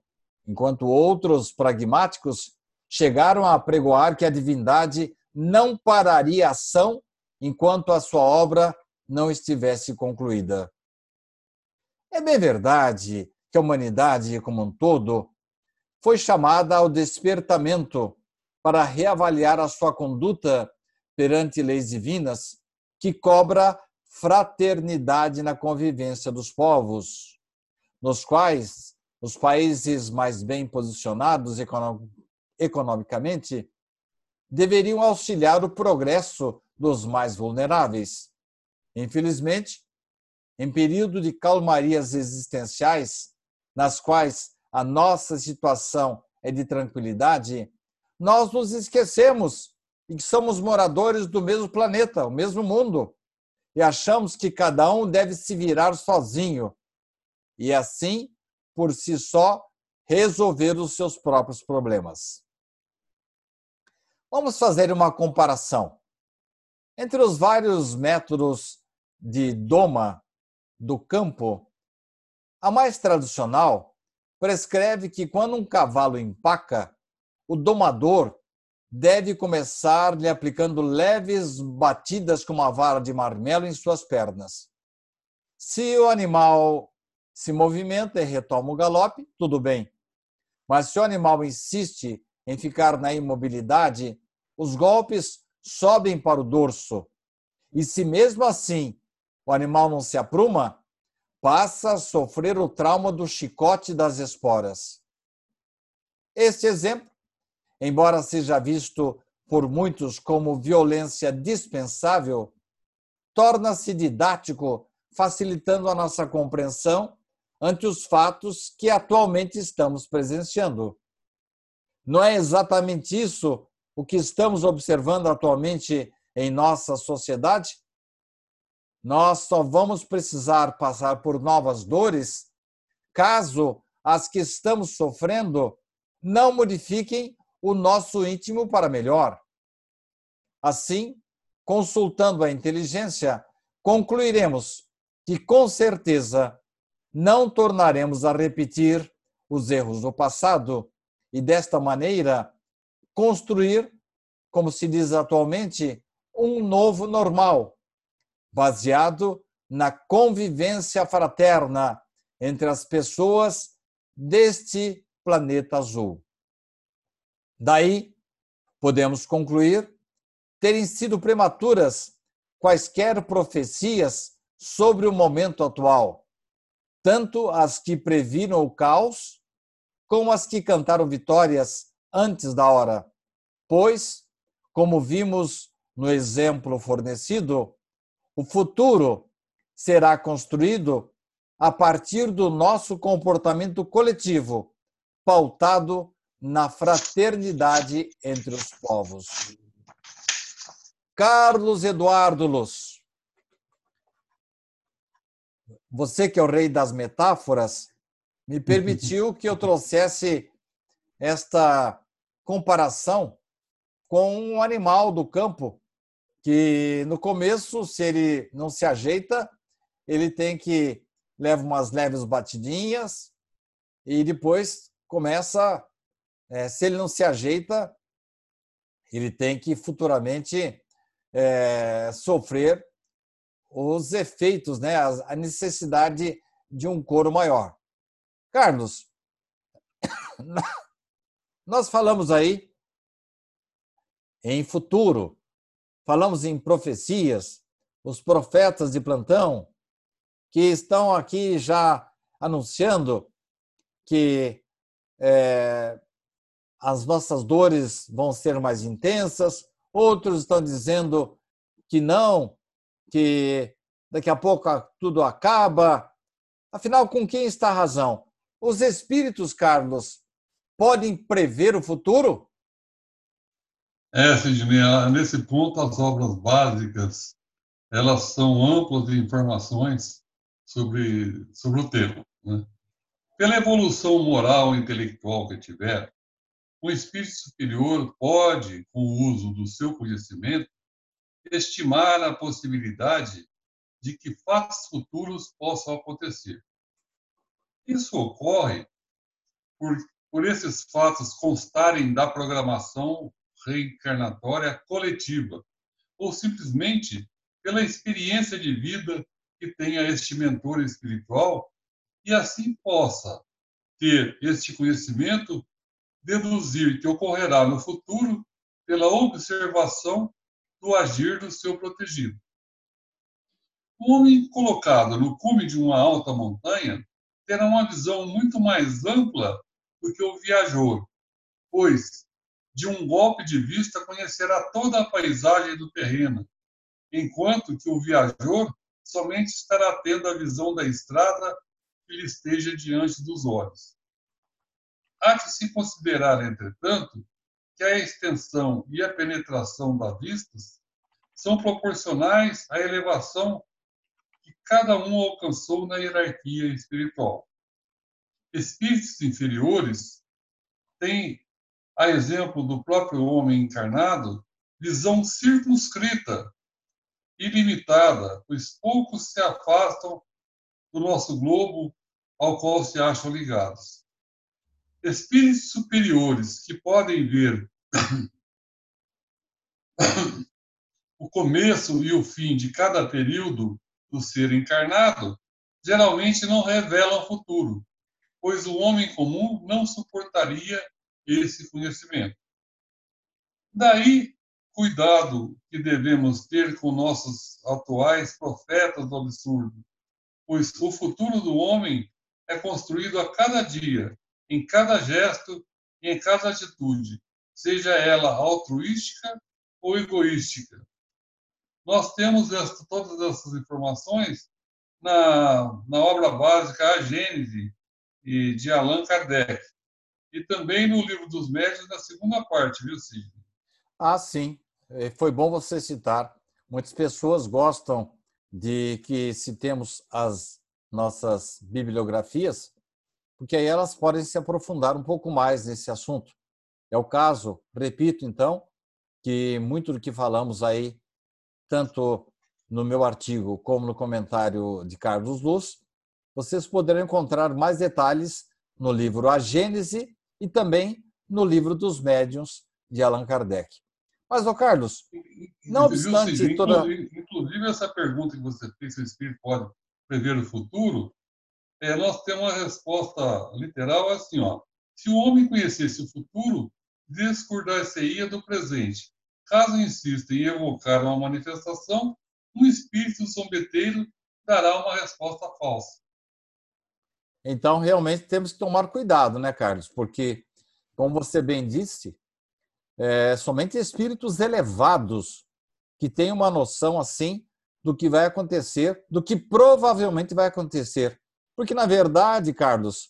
enquanto outros pragmáticos chegaram a pregoar que a divindade não pararia a ação enquanto a sua obra não estivesse concluída. É bem verdade que a humanidade como um todo foi chamada ao despertamento para reavaliar a sua conduta perante leis divinas que cobra fraternidade na convivência dos povos, nos quais os países mais bem posicionados economicamente deveriam auxiliar o progresso dos mais vulneráveis. Infelizmente, em período de calmarias existenciais, nas quais a nossa situação é de tranquilidade, nós nos esquecemos de que somos moradores do mesmo planeta, o mesmo mundo, e achamos que cada um deve se virar sozinho e, assim, por si só, resolver os seus próprios problemas. Vamos fazer uma comparação. Entre os vários métodos de doma do campo, a mais tradicional prescreve que quando um cavalo empaca, o domador deve começar lhe aplicando leves batidas com uma vara de marmelo em suas pernas. Se o animal se movimenta e retoma o galope, tudo bem. Mas se o animal insiste em ficar na imobilidade, os golpes sobem para o dorso. E se mesmo assim o animal não se apruma, passa a sofrer o trauma do chicote das esporas. Este exemplo, embora seja visto por muitos como violência dispensável, torna-se didático, facilitando a nossa compreensão ante os fatos que atualmente estamos presenciando. Não é exatamente isso o que estamos observando atualmente em nossa sociedade? Nós só vamos precisar passar por novas dores caso as que estamos sofrendo não modifiquem o nosso íntimo para melhor. Assim, consultando a inteligência, concluiremos que, com certeza, não tornaremos a repetir os erros do passado e, desta maneira, construir, como se diz atualmente, um novo normal, baseado na convivência fraterna entre as pessoas deste planeta azul. Daí, podemos concluir terem sido prematuras quaisquer profecias sobre o momento atual, tanto as que previram o caos, como as que cantaram vitórias antes da hora, pois, como vimos no exemplo fornecido, o futuro será construído a partir do nosso comportamento coletivo, pautado na fraternidade entre os povos. Carlos Eduardo Luz, você que é o rei das metáforas, me permitiu que eu trouxesse esta comparação com um animal do campo que no começo, se ele não se ajeita, ele tem que leva umas leves batidinhas e depois começa, é, se ele não se ajeita, ele tem que futuramente é, sofrer os efeitos, né, a necessidade de um couro maior. Carlos, nós falamos aí em futuro, falamos em profecias, os profetas de plantão, que estão aqui já anunciando que é, as nossas dores vão ser mais intensas, outros estão dizendo que não, que daqui a pouco tudo acaba. Afinal, com quem está a razão? Os espíritos, Carlos, podem prever o futuro? É, Sidney, nesse ponto, as obras básicas elas são amplas de informações sobre, sobre o tema. Né? Pela evolução moral e intelectual que tiver, o espírito superior pode, com o uso do seu conhecimento, estimar a possibilidade de que fatos futuros possam acontecer. Isso ocorre por, por esses fatos constarem da programação reencarnatória coletiva, ou simplesmente pela experiência de vida que tenha este mentor espiritual e assim possa ter este conhecimento, deduzir que ocorrerá no futuro pela observação do agir do seu protegido. O homem colocado no cume de uma alta montanha terá uma visão muito mais ampla do que o viajor, pois, de um golpe de vista, conhecerá toda a paisagem do terreno, enquanto que o viajor somente estará tendo a visão da estrada que lhe esteja diante dos olhos. Há que se considerar, entretanto, que a extensão e a penetração das vistas são proporcionais à elevação que cada um alcançou na hierarquia espiritual. Espíritos inferiores têm, a exemplo do próprio homem encarnado, visão circunscrita e limitada, pois poucos se afastam do nosso globo ao qual se acham ligados. Espíritos superiores que podem ver o começo e o fim de cada período do ser encarnado, geralmente não revelam o futuro, pois o homem comum não suportaria esse conhecimento. Daí, cuidado que devemos ter com nossos atuais profetas do absurdo, pois o futuro do homem é construído a cada dia, em cada gesto e em cada atitude, seja ela altruística ou egoística, nós temos essa, todas essas informações na, na obra básica A Gênese de Allan Kardec. E também no livro dos médios, na segunda parte, viu, Sidney? Ah, sim. É, foi bom você citar. Muitas pessoas gostam de que citemos as nossas bibliografias, porque aí elas podem se aprofundar um pouco mais nesse assunto. É o caso, repito então, que muito do que falamos aí tanto no meu artigo como no comentário de Carlos Luz, vocês poderão encontrar mais detalhes no livro A Gênese e também no livro dos Médiuns de Allan Kardec. Mas, ô Carlos, não obstante inclusive, toda... Inclusive, essa pergunta que você fez, se o espírito pode prever o futuro, é, nós temos uma resposta literal assim, ó. Se o homem conhecesse o futuro, discordar-se-ia do presente Caso insista em evocar uma manifestação, um espírito zombeteiro dará uma resposta falsa. Então, realmente temos que tomar cuidado, né, Carlos? Porque, como você bem disse, é, somente espíritos elevados que têm uma noção assim do que vai acontecer, do que provavelmente vai acontecer. Porque, na verdade, Carlos,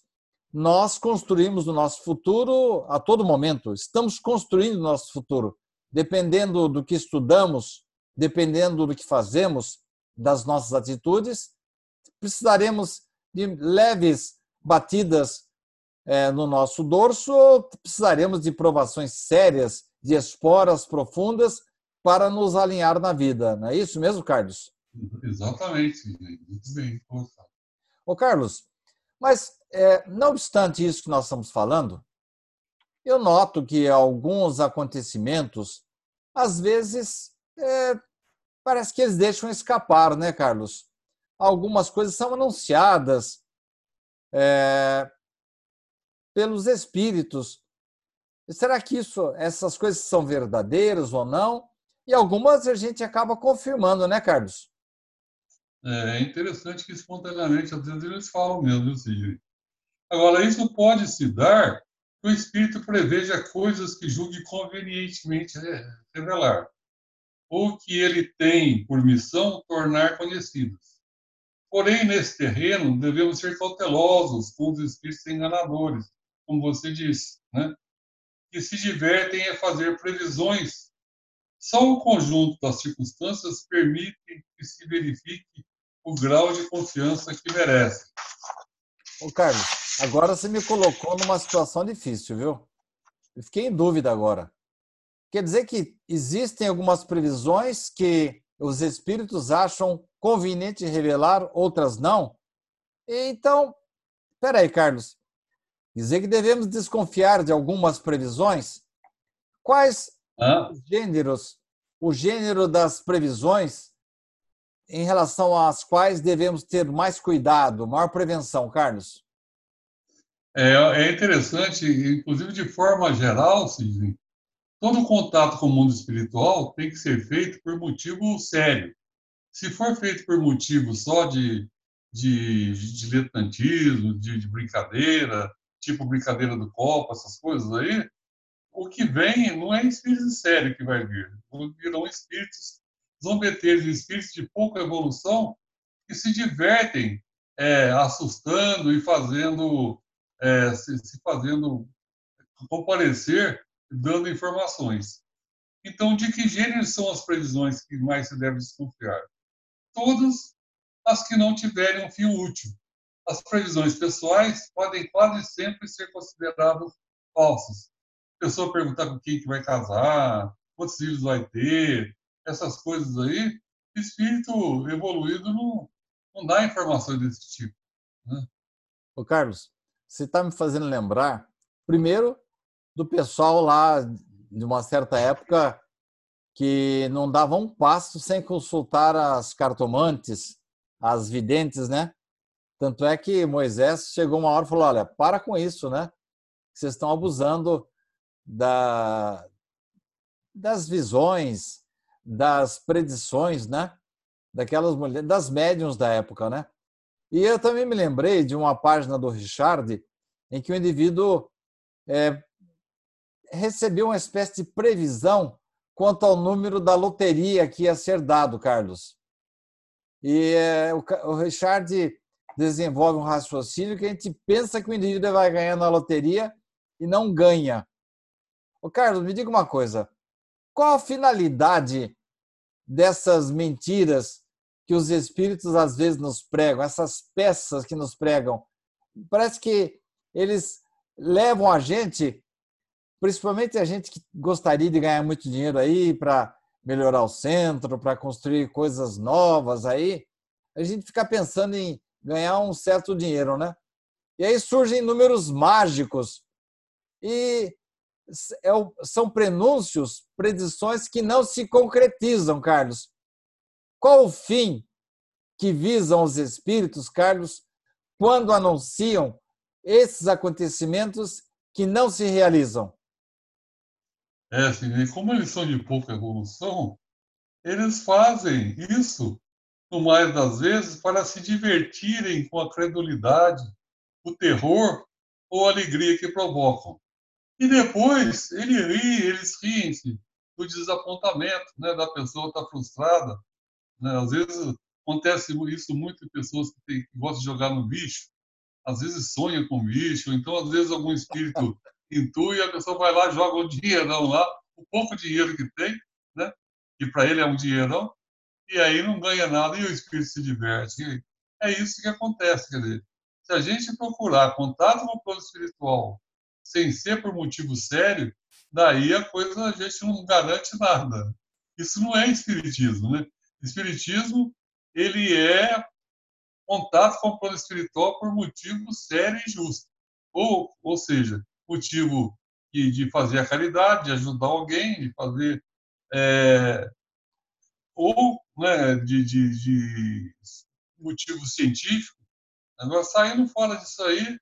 nós construímos o nosso futuro a todo momento, estamos construindo o nosso futuro dependendo do que estudamos, dependendo do que fazemos, das nossas atitudes, precisaremos de leves batidas é, no nosso dorso, ou precisaremos de provações sérias, de esporas profundas para nos alinhar na vida. Não é isso mesmo, Carlos? Exatamente. Muito bem. Ô, Carlos, mas é, não obstante isso que nós estamos falando, eu noto que alguns acontecimentos, às vezes, é, parece que eles deixam escapar, né, Carlos? Algumas coisas são anunciadas é, pelos espíritos. Será que isso, essas coisas são verdadeiras ou não? E algumas a gente acaba confirmando, né, Carlos? É interessante que espontaneamente, às vezes, eles falam mesmo, Sidney. Agora, isso pode se dar que o espírito preveja coisas que julgue convenientemente revelar, ou que ele tem por missão tornar conhecidas. Porém, nesse terreno, devemos ser cautelosos com os espíritos enganadores, como você disse, né? que se divertem a fazer previsões Só o conjunto das circunstâncias permite que se verifique o grau de confiança que merece. Ô, Carlos, agora você me colocou numa situação difícil, viu? Eu fiquei em dúvida agora. Quer dizer que existem algumas previsões que os espíritos acham conveniente revelar, outras não? Então, peraí, Carlos. Dizer que devemos desconfiar de algumas previsões? Quais os gêneros, o gênero das previsões em relação às quais devemos ter mais cuidado, maior prevenção, Carlos? É, é interessante, inclusive de forma geral, Sidney, todo contato com o mundo espiritual tem que ser feito por motivo sério. Se for feito por motivo só de, de, de diletantismo, de, de brincadeira, tipo brincadeira do copo, essas coisas aí, o que vem não é espírito sério que vai vir, virão espíritos zombeteiros, espíritos de pouca evolução que se divertem é, assustando e fazendo é, se, se, fazendo comparecer dando informações. Então, de que gênero são as previsões que mais se deve desconfiar? Todas as que não tiverem um fim útil. As previsões pessoais podem quase sempre ser consideradas falsas. A pessoa perguntar com quem que vai casar, quantos filhos vai ter, essas coisas aí, espírito evoluído não, não dá informações desse tipo. Né? Ô Carlos, você está me fazendo lembrar, primeiro, do pessoal lá de uma certa época que não dava um passo sem consultar as cartomantes, as videntes, né? Tanto é que Moisés chegou uma hora e falou: olha, para com isso, né? Vocês estão abusando da, das visões, das predições, né? Daquelas mulheres, das médiums da época, né? E eu também me lembrei de uma página do Richard em que o indivíduo é, recebeu uma espécie de previsão quanto ao número da loteria que ia ser dado, Carlos. E é, o, Richard desenvolve um raciocínio que a gente pensa que o indivíduo vai ganhar na loteria e não ganha. O Carlos, me diga uma coisa. Qual a finalidade dessas mentiras que os espíritos às vezes nos pregam, essas peças que nos pregam? Parece que eles levam a gente principalmente a gente que gostaria de ganhar muito dinheiro aí para melhorar o centro, para construir coisas novas aí, a gente fica pensando em ganhar um certo dinheiro, né? E aí surgem números mágicos e são prenúncios, predições que não se concretizam, Carlos. Qual o fim que visam os espíritos, Carlos, quando anunciam esses acontecimentos que não se realizam? É, assim, como eles são de pouca evolução, eles fazem isso, no mais das vezes, para se divertirem com a credulidade, o terror ou a alegria que provocam. E depois ele ri, eles riem-se do desapontamento né, da pessoa estar tá frustrada. Né? Às vezes acontece isso muito em pessoas que, tem, que gostam de jogar no bicho, às vezes sonha com bicho, então às vezes algum espírito intui, a pessoa vai lá, joga um dinheirão lá, o pouco dinheiro que tem, né? que para ele é um dinheirão, e aí não ganha nada e o espírito se diverte. É isso que acontece, quer dizer, se a gente procurar contato com o plano espiritual sem ser por motivo sério, daí a coisa a gente não garante nada. Isso não é espiritismo, né? Espiritismo, ele é contato com o plano espiritual por motivo sério e justo. Ou, ou seja, motivo de, fazer a caridade, de ajudar alguém, de fazer. É, ou né, de, de, de motivo científico. Agora, saindo fora disso aí,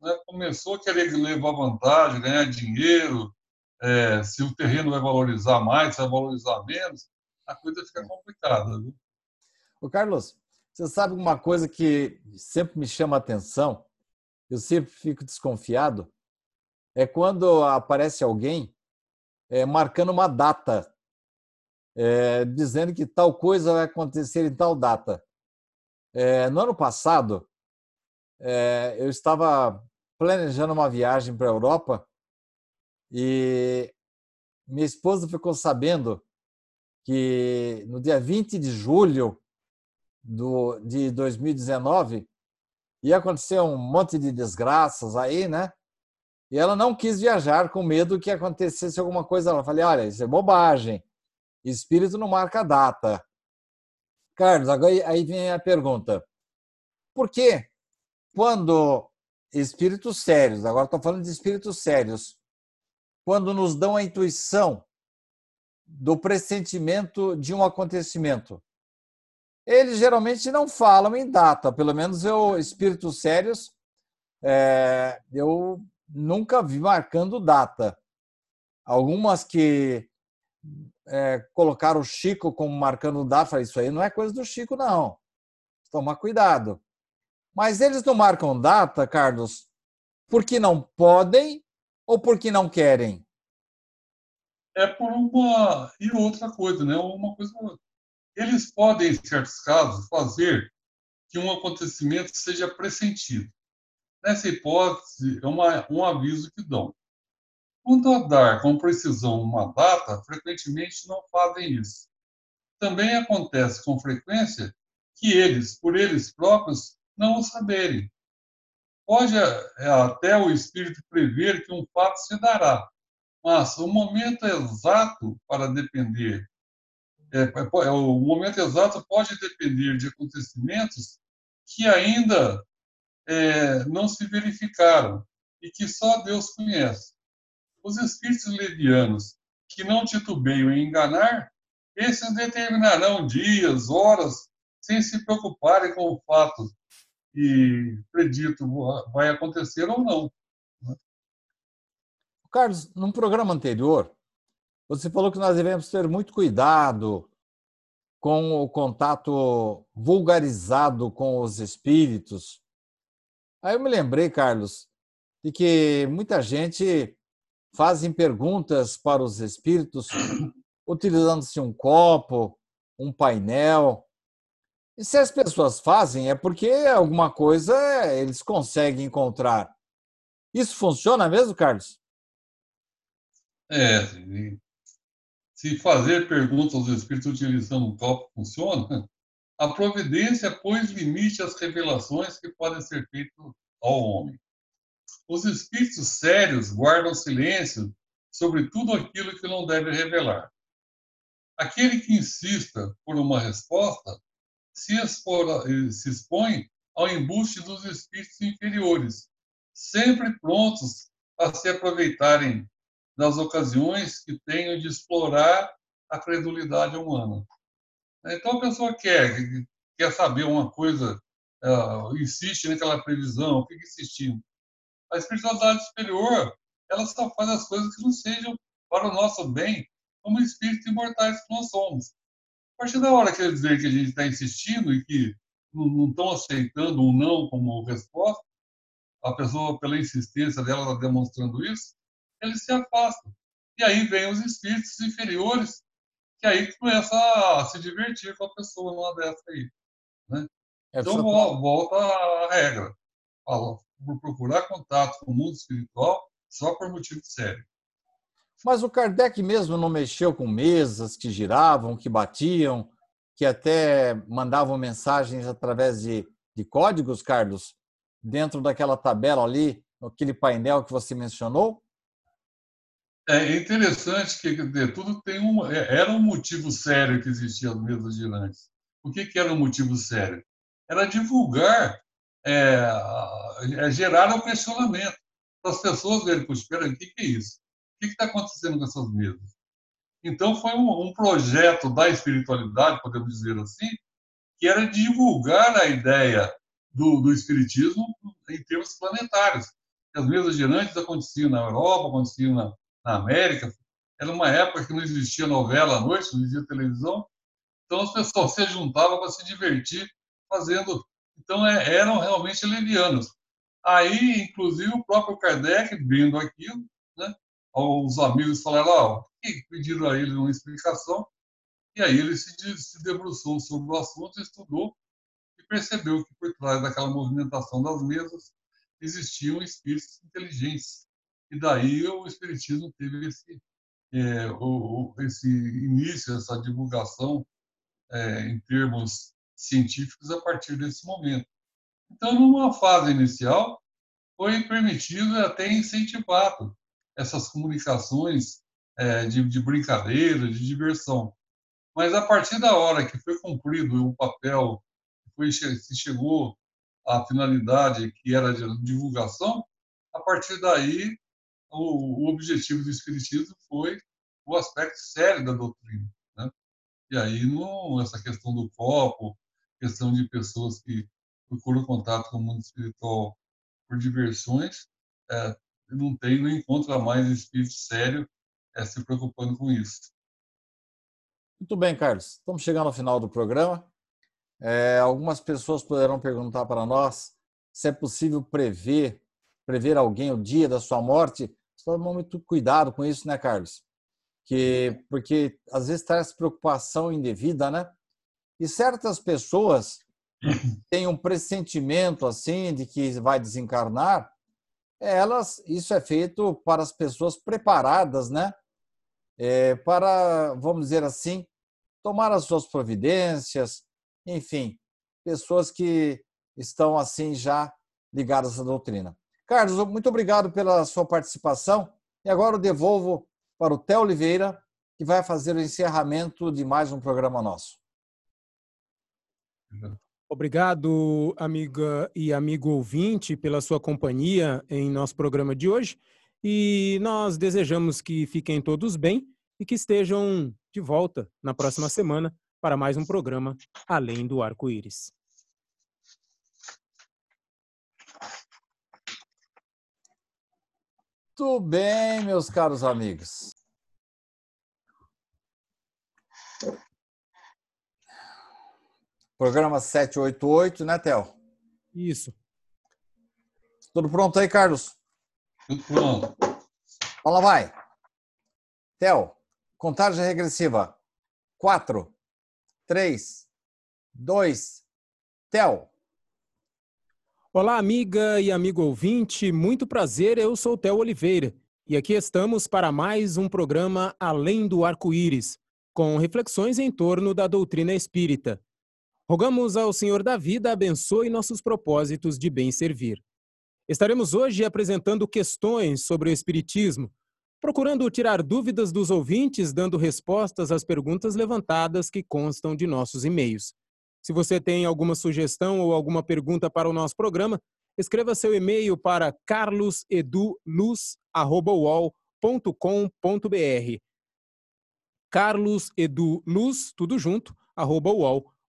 né, começou a querer levar vantagem, ganhar dinheiro, é, se o terreno vai valorizar mais, se vai valorizar menos, a coisa fica complicada. Viu? O Carlos, você sabe uma coisa que sempre me chama a atenção, eu sempre fico desconfiado, é quando aparece alguém é, marcando uma data, é, dizendo que tal coisa vai acontecer em tal data. É, no ano passado, é, eu estava planejando uma viagem para a Europa e minha esposa ficou sabendo que no dia 20 de julho do, de 2019 ia acontecer um monte de desgraças aí, né? E ela não quis viajar com medo que acontecesse alguma coisa. Eu falei, olha, isso é bobagem. Espírito não marca data. Carlos, agora aí vem a pergunta. Por que quando espíritos sérios, agora estou falando de espíritos sérios, quando nos dão a intuição do pressentimento de um acontecimento, eles geralmente não falam em data, pelo menos eu, espíritos sérios, é, eu nunca vi marcando data. Algumas que é, colocaram o Chico como marcando data, falei, isso aí não é coisa do Chico, não. Toma cuidado. Mas eles não marcam data, Carlos, porque não podem ou porque não querem? É por uma e outra coisa, né? Uma coisa eles podem, em certos casos, fazer que um acontecimento seja pressentido. Nessa hipótese, é uma, um aviso que dão. Quanto a dar com precisão uma data, frequentemente não fazem isso. Também acontece com frequência que eles, por eles próprios, não o saberem. Pode é, até o espírito prever que um fato se dará, mas o momento exato para depender é, é, é, o momento exato pode depender de acontecimentos que ainda é, não se verificaram e que só Deus conhece. Os espíritos levianos que não titubeiam em enganar, esses determinarão dias, horas, sem se preocuparem com o fato e predito vai acontecer ou não. Carlos, num programa anterior, você falou que nós devemos ter muito cuidado com o contato vulgarizado com os espíritos. Aí eu me lembrei, Carlos, de que muita gente fazem perguntas para os espíritos utilizando-se um copo, um painel. E se as pessoas fazem, é porque alguma coisa eles conseguem encontrar. Isso funciona mesmo, Carlos? É, se fazer perguntas aos espíritos utilizando um copo funciona, a providência pôs limite às revelações que podem ser feitas ao homem. Os espíritos sérios guardam silêncio sobre tudo aquilo que não deve revelar. Aquele que insista por uma resposta se, expora, se expõe ao embuste dos espíritos inferiores, sempre prontos a se aproveitarem das ocasiões que tenho de explorar a credulidade humana. Então, a pessoa quer, quer saber uma coisa, uh, insiste naquela previsão, fica insistindo. A espiritualidade superior, ela só faz as coisas que não sejam para o nosso bem, como espíritos imortais que nós somos. A partir da hora que eles veem que a gente está insistindo e que não, estão aceitando um não como resposta, a pessoa, pela insistência dela, está demonstrando isso, eles se afastam. E aí vem os espíritos inferiores, que aí começa a se divertir com a pessoa numa dessa aí. Né? É então, volta à regra. Fala, procurar contato com o mundo espiritual só por motivo sério. Mas o Kardec mesmo não mexeu com mesas que giravam, que batiam, que até mandavam mensagens através de, de códigos, Carlos, dentro daquela tabela ali, aquele painel que você mencionou? É interessante que dizer, tudo tem um, é, era um motivo sério que existia as mesas girantes. O que, que era um motivo sério? Era divulgar, é, é, gerar um questionamento para as pessoas verem, espera o que, que é isso? Que está acontecendo com essas mesas? Então, foi um, um, projeto da espiritualidade, podemos dizer assim, que era divulgar a ideia do, do espiritismo em termos planetários. As mesas girantes aconteciam na Europa, aconteciam na, na América, era uma época que não existia novela à noite, não existia televisão, então as pessoas se juntavam para se divertir fazendo. Então é, eram realmente levianos. Aí, inclusive, o próprio Kardec, vendo aquilo, né, os amigos falaram: ó, pediram a ele uma explicação, e aí ele se, se debruçou sobre o assunto, estudou e percebeu que por trás daquela movimentação das mesas existiam espíritos inteligentes e daí o Espiritismo teve esse, é, o, esse início, essa divulgação é, em termos científicos a partir desse momento. Então, numa fase inicial, foi permitido e até incentivado essas comunicações é, de, de brincadeira, de diversão. Mas a partir da hora que foi cumprido o papel, foi, se chegou à finalidade que era de divulgação, a partir daí o, o objetivo do espiritismo foi o aspecto sério da doutrina. Né? E aí não, essa questão do copo, questão de pessoas que procuram contato com o mundo espiritual por diversões, é, não tem, não encontra mais espírito sério é, se preocupando com isso. Muito bem, Carlos. Estamos chegando ao final do programa. É, algumas pessoas poderão perguntar para nós se é possível prever prever alguém o dia da sua morte. Toma muito cuidado com isso, né, Carlos? Que, porque às vezes traz preocupação indevida, né? E certas pessoas têm um pressentimento assim de que vai desencarnar. Elas, isso é feito para as pessoas preparadas, né? É, para, vamos dizer assim, tomar as suas providências, enfim, pessoas que estão assim já ligadas à doutrina. Carlos, muito obrigado pela sua participação. E agora eu devolvo para o Theo Oliveira, que vai fazer o encerramento de mais um programa nosso. Obrigado, amiga e amigo ouvinte, pela sua companhia em nosso programa de hoje. E nós desejamos que fiquem todos bem e que estejam de volta na próxima semana para mais um programa Além do Arco-Íris. Muito bem, meus caros amigos. Programa 788, né, Theo? Isso. Tudo pronto aí, Carlos? Tudo pronto. Então vai. Theo, Contagem regressiva. Quatro, três, dois, tel. Olá, amiga e amigo ouvinte. Muito prazer, eu sou Theo Oliveira. E aqui estamos para mais um programa Além do Arco-Íris, com reflexões em torno da doutrina espírita. Rogamos ao Senhor da vida abençoe nossos propósitos de bem servir. Estaremos hoje apresentando questões sobre o Espiritismo, procurando tirar dúvidas dos ouvintes, dando respostas às perguntas levantadas que constam de nossos e-mails. Se você tem alguma sugestão ou alguma pergunta para o nosso programa, escreva seu e-mail para carloseduluz@uol.com.br. carloseduluz, tudo junto, arroba uol.com.br.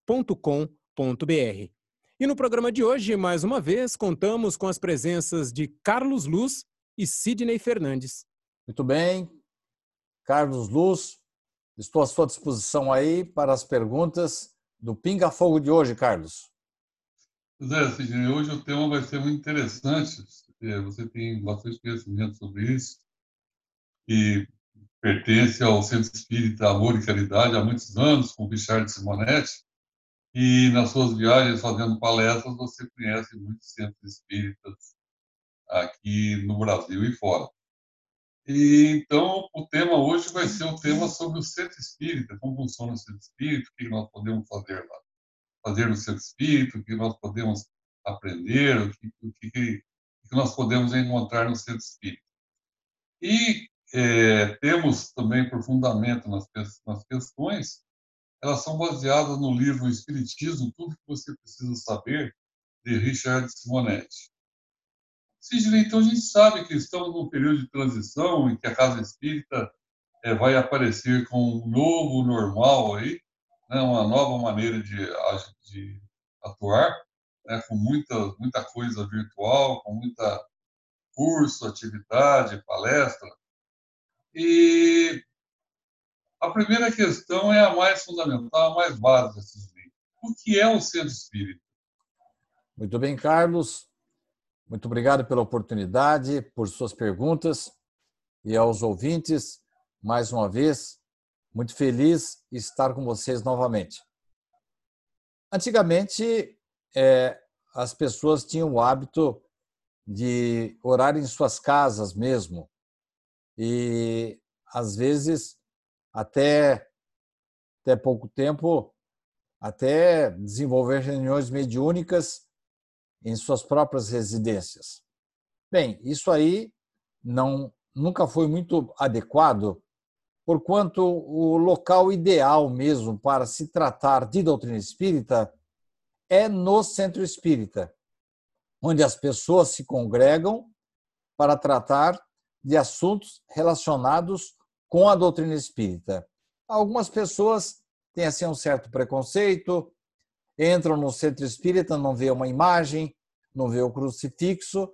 E no programa de hoje, mais uma vez, contamos com as presenças de Carlos Luz e Sidney Fernandes. Muito bem. Carlos Luz, estou à sua disposição aí para as perguntas do Pinga Fogo de hoje, Carlos. Zé, hoje o tema vai ser muito interessante. Você tem bastante conhecimento sobre isso e pertence ao Centro Espírita Amor e Caridade há muitos anos, com o Richard Simonetti. E nas suas viagens fazendo palestras, você conhece muitos centros espíritas aqui no Brasil e fora. E, então, o tema hoje vai ser o tema sobre o centro espírita, como funciona o centro espírita, o que nós podemos fazer lá. Fazer no centro espírita, o que nós podemos aprender, o que, o que, o que nós podemos encontrar no centro espírita. E é, temos também por fundamento nas, nas questões, elas são baseadas no livro Espiritismo, Tudo que Você Precisa Saber, de Richard Simonetti. Sidney, então a gente sabe que estamos num período de transição em que a casa espírita é, vai aparecer com um novo normal aí, né, uma nova maneira de, de atuar, né, com muita, muita coisa virtual, com muita curso, atividade, palestra. E a primeira questão é a mais fundamental, a mais básica. O que é o centro espírita? Muito bem, Carlos. Muito obrigado pela oportunidade, por suas perguntas e aos ouvintes, mais uma vez, muito feliz estar com vocês novamente. Antigamente, é, as pessoas tinham o hábito de orar em suas casas mesmo. E às vezes, até, até pouco tempo, até desenvolver reuniões mediúnicas em suas próprias residências. Bem, isso aí não nunca foi muito adequado, porquanto o local ideal mesmo para se tratar de doutrina espírita é no centro espírita, onde as pessoas se congregam para tratar de assuntos relacionados com a doutrina espírita. Algumas pessoas têm assim um certo preconceito, entram no centro espírita, não vê uma imagem, não vê o crucifixo,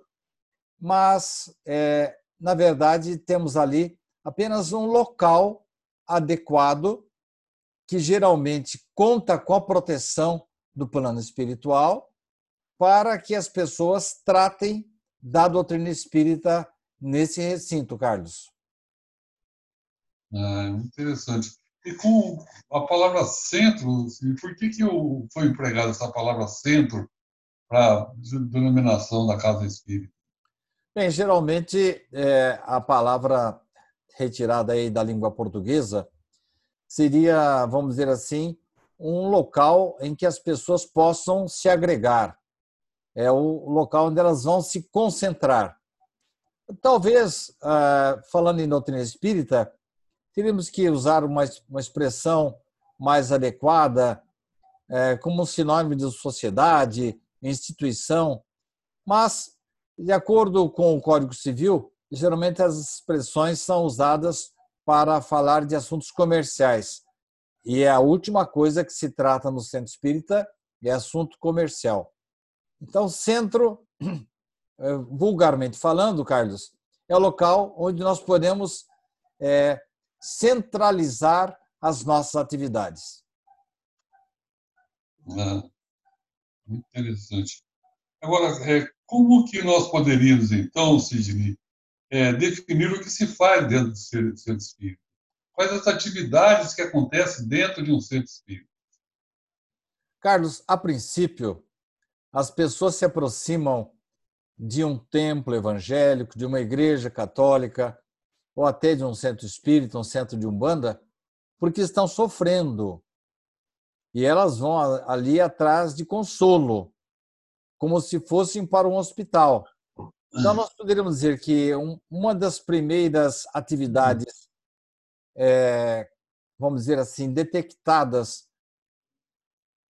mas, é, na verdade, temos ali apenas um local adequado que geralmente conta com a proteção do plano espiritual para que as pessoas tratem da doutrina espírita nesse recinto, Carlos. Ah, interessante. E com a palavra centro, por que, que foi empregada essa palavra centro para a denominação da casa espírita? Bem, geralmente é, a palavra retirada aí da língua portuguesa seria, vamos dizer assim, um local em que as pessoas possam se agregar. É o local onde elas vão se concentrar. Talvez, ah, falando em doutrina espírita, teríamos que usar uma, uma expressão mais adequada, é, como um sinônimo de sociedade, instituição, mas, de acordo com o Código Civil, geralmente as expressões são usadas para falar de assuntos comerciais. E é a última coisa que se trata no centro espírita é assunto comercial. Então, centro, eh, vulgarmente falando, Carlos, é o local onde nós podemos é, centralizar as nossas atividades. Ah, muito interessante. Agora, é, como que nós poderíamos, então, Sidney, é, definir o que se faz dentro do centro espírita? Quais as atividades que acontecem dentro de um centro espírita? Carlos, a princípio, as pessoas se aproximam de um templo evangélico, de uma igreja católica, ou até de um centro espírita, um centro de umbanda, porque estão sofrendo e elas vão ali atrás de consolo, como se fossem para um hospital. Então, nós poderíamos dizer que uma das primeiras atividades, é, vamos dizer assim, detectadas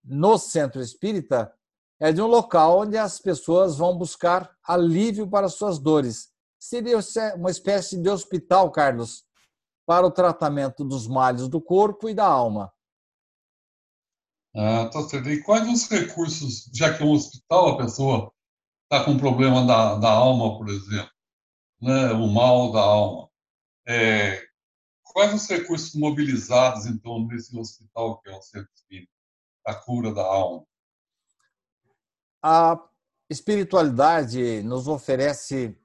no centro espírita é de um local onde as pessoas vão buscar alívio para suas dores. Seria uma espécie de hospital, Carlos, para o tratamento dos males do corpo e da alma. Ah, tá certo. E quais os recursos, já que é um hospital, a pessoa está com problema da, da alma, por exemplo, né, o mal da alma. É, quais os recursos mobilizados, então, nesse hospital que é o Centro Espírita, a cura da alma? A espiritualidade nos oferece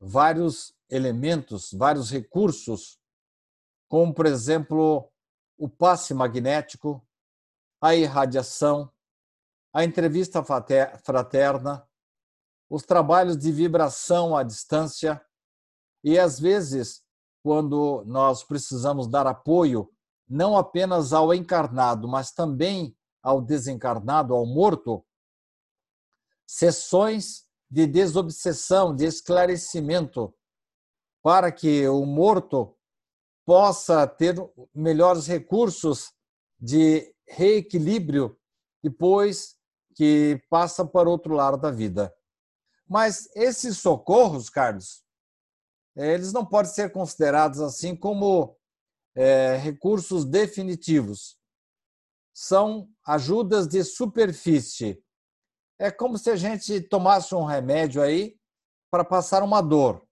vários elementos, vários recursos, como, por exemplo, o passe magnético, a irradiação, a entrevista fraterna, os trabalhos de vibração à distância. E, às vezes, quando nós precisamos dar apoio não apenas ao encarnado, mas também ao desencarnado, ao morto, sessões de desobsessão, de esclarecimento, para que o morto possa ter melhores recursos de reequilíbrio depois que passa para outro lado da vida. Mas esses socorros, Carlos, eles não podem ser considerados assim como é, recursos definitivos. São ajudas de superfície. É como se a gente tomasse um remédio aí para passar uma dor.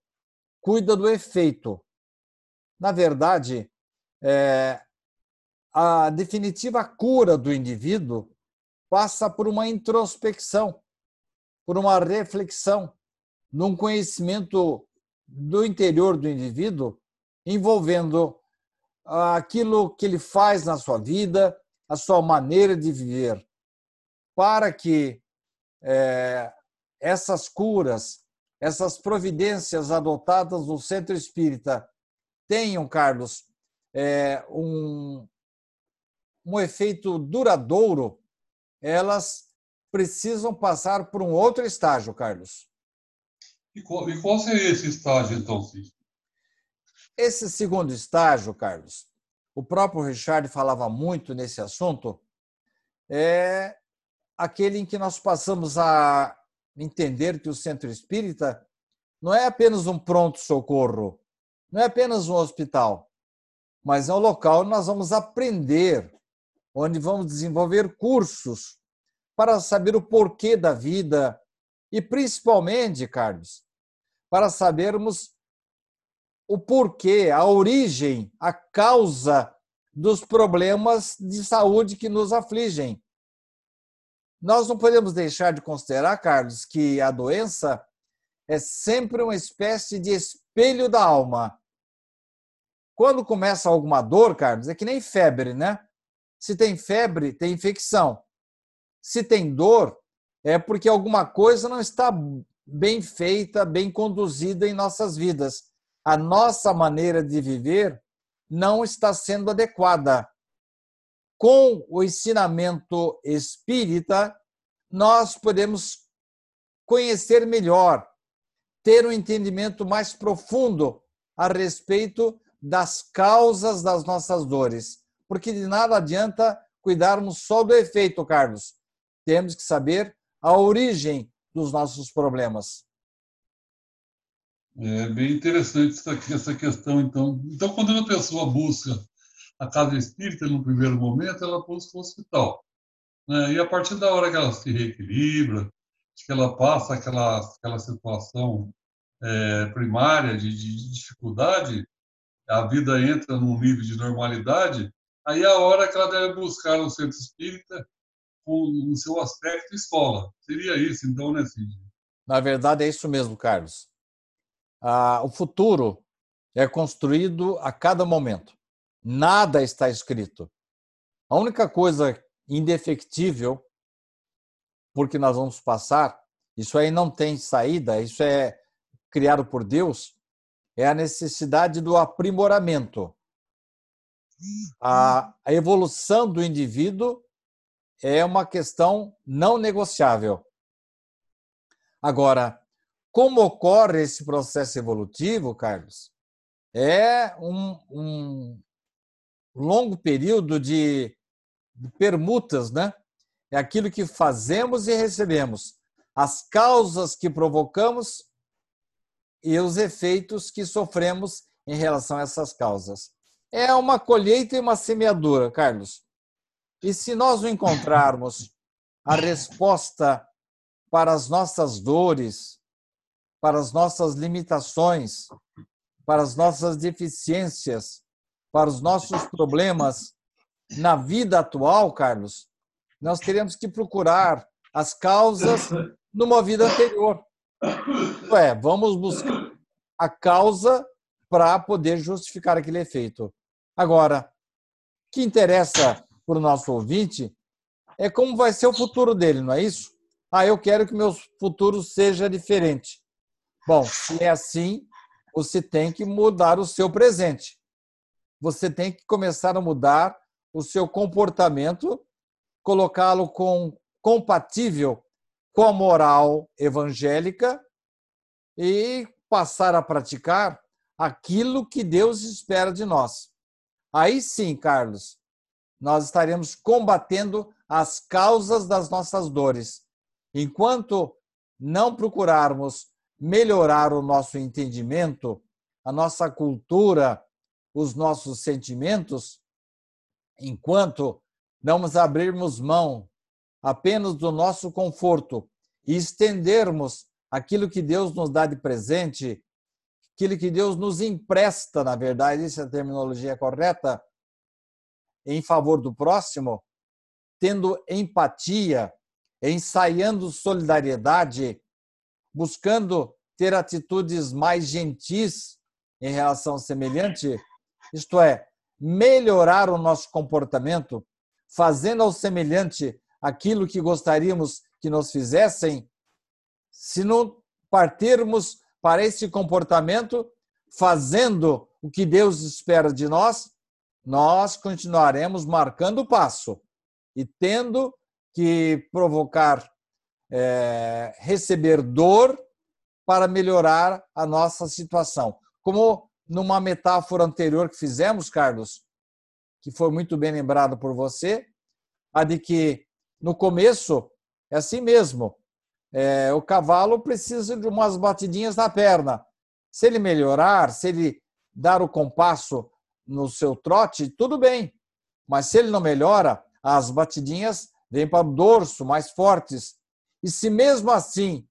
Cuida do efeito. Na verdade, é, a definitiva cura do indivíduo passa por uma introspecção por uma reflexão, num conhecimento do interior do indivíduo, envolvendo aquilo que ele faz na sua vida, a sua maneira de viver, para que é, essas curas, essas providências adotadas no centro espírita tenham, Carlos, é, um, um efeito duradouro, elas precisam passar por um outro estágio, Carlos. E qual, e qual seria esse estágio, então, Cícero? Esse segundo estágio, Carlos, o próprio Richard falava muito nesse assunto, é aquele em que nós passamos a entender que o centro espírita não é apenas um pronto-socorro, não é apenas um hospital, mas é um local onde nós vamos aprender, onde vamos desenvolver cursos para saber o porquê da vida e, principalmente, Carlos, para sabermos o porquê, a origem, a causa dos problemas de saúde que nos afligem. Nós não podemos deixar de considerar, Carlos, que a doença é sempre uma espécie de espelho da alma. Quando começa alguma dor, Carlos, é que nem febre, né? Se tem febre, tem infecção. Se tem dor, é porque alguma coisa não está bem feita, bem conduzida em nossas vidas. A nossa maneira de viver não está sendo adequada. Com o ensinamento espírita, nós podemos conhecer melhor ter um entendimento mais profundo a respeito das causas das nossas dores. Porque de nada adianta cuidarmos só do efeito, Carlos. Temos que saber a origem dos nossos problemas. É bem interessante essa questão, então. Então, quando uma pessoa busca a casa espírita no primeiro momento, ela busca o hospital. Né? E a partir da hora que ela se reequilibra, que ela passa aquela, aquela situação é, primária de, de, dificuldade, a vida entra num nível de normalidade, aí é a hora que ela deve buscar um centro espírita com o seu aspecto escola. Seria isso, então, né, Cid? Na verdade, é isso mesmo, Carlos. Ah, o futuro é construído a cada momento. Nada está escrito. A única coisa indefectível, porque nós vamos passar, isso aí não tem saída, isso é criado por Deus é a necessidade do aprimoramento. A, a evolução do indivíduo é uma questão não negociável. Agora, como ocorre esse processo evolutivo, Carlos? É um, um longo período de, permutas, né? É aquilo que fazemos e recebemos. As causas que provocamos e os efeitos que sofremos em relação a essas causas. É uma colheita e uma semeadura, Carlos. E se nós não encontrarmos a resposta para as nossas dores, para as nossas limitações, para as nossas deficiências, para os nossos problemas na vida atual, Carlos, nós teremos que procurar as causas numa vida anterior. É, vamos buscar a causa para poder justificar aquele efeito. Agora, o que interessa para o nosso ouvinte é como vai ser o futuro dele, não é isso? Ah, eu quero que meu futuro seja diferente. Bom, se é assim, você tem que mudar o seu presente. Você tem que começar a mudar o seu comportamento, colocá-lo com compatível com a moral evangélica e passar a praticar aquilo que Deus espera de nós. Aí sim, Carlos, nós estaremos combatendo as causas das nossas dores. Enquanto não procurarmos melhorar o nosso entendimento, a nossa cultura, os nossos sentimentos, enquanto não nos abrirmos mão apenas do nosso conforto e estendermos aquilo que Deus nos dá de presente, aquilo que Deus nos empresta, na verdade, essa é a terminologia correta, em favor do próximo, tendo empatia, ensaiando solidariedade, buscando ter atitudes mais gentis em relação ao semelhante, isto é, melhorar o nosso comportamento, fazendo ao semelhante aquilo que gostaríamos que nos fizessem, se não partirmos para esse comportamento, fazendo o que Deus espera de nós, nós continuaremos marcando o passo e tendo que provocar, é, receber dor para melhorar a nossa situação. Como numa metáfora anterior que fizemos, Carlos, que foi muito bem lembrado por você, a de que no começo é assim mesmo. É, o cavalo precisa de umas batidinhas na perna. Se ele melhorar, se ele dar o compasso no seu trote, tudo bem. Mas se ele não melhora, as batidinhas vêm para o dorso mais fortes. E se mesmo assim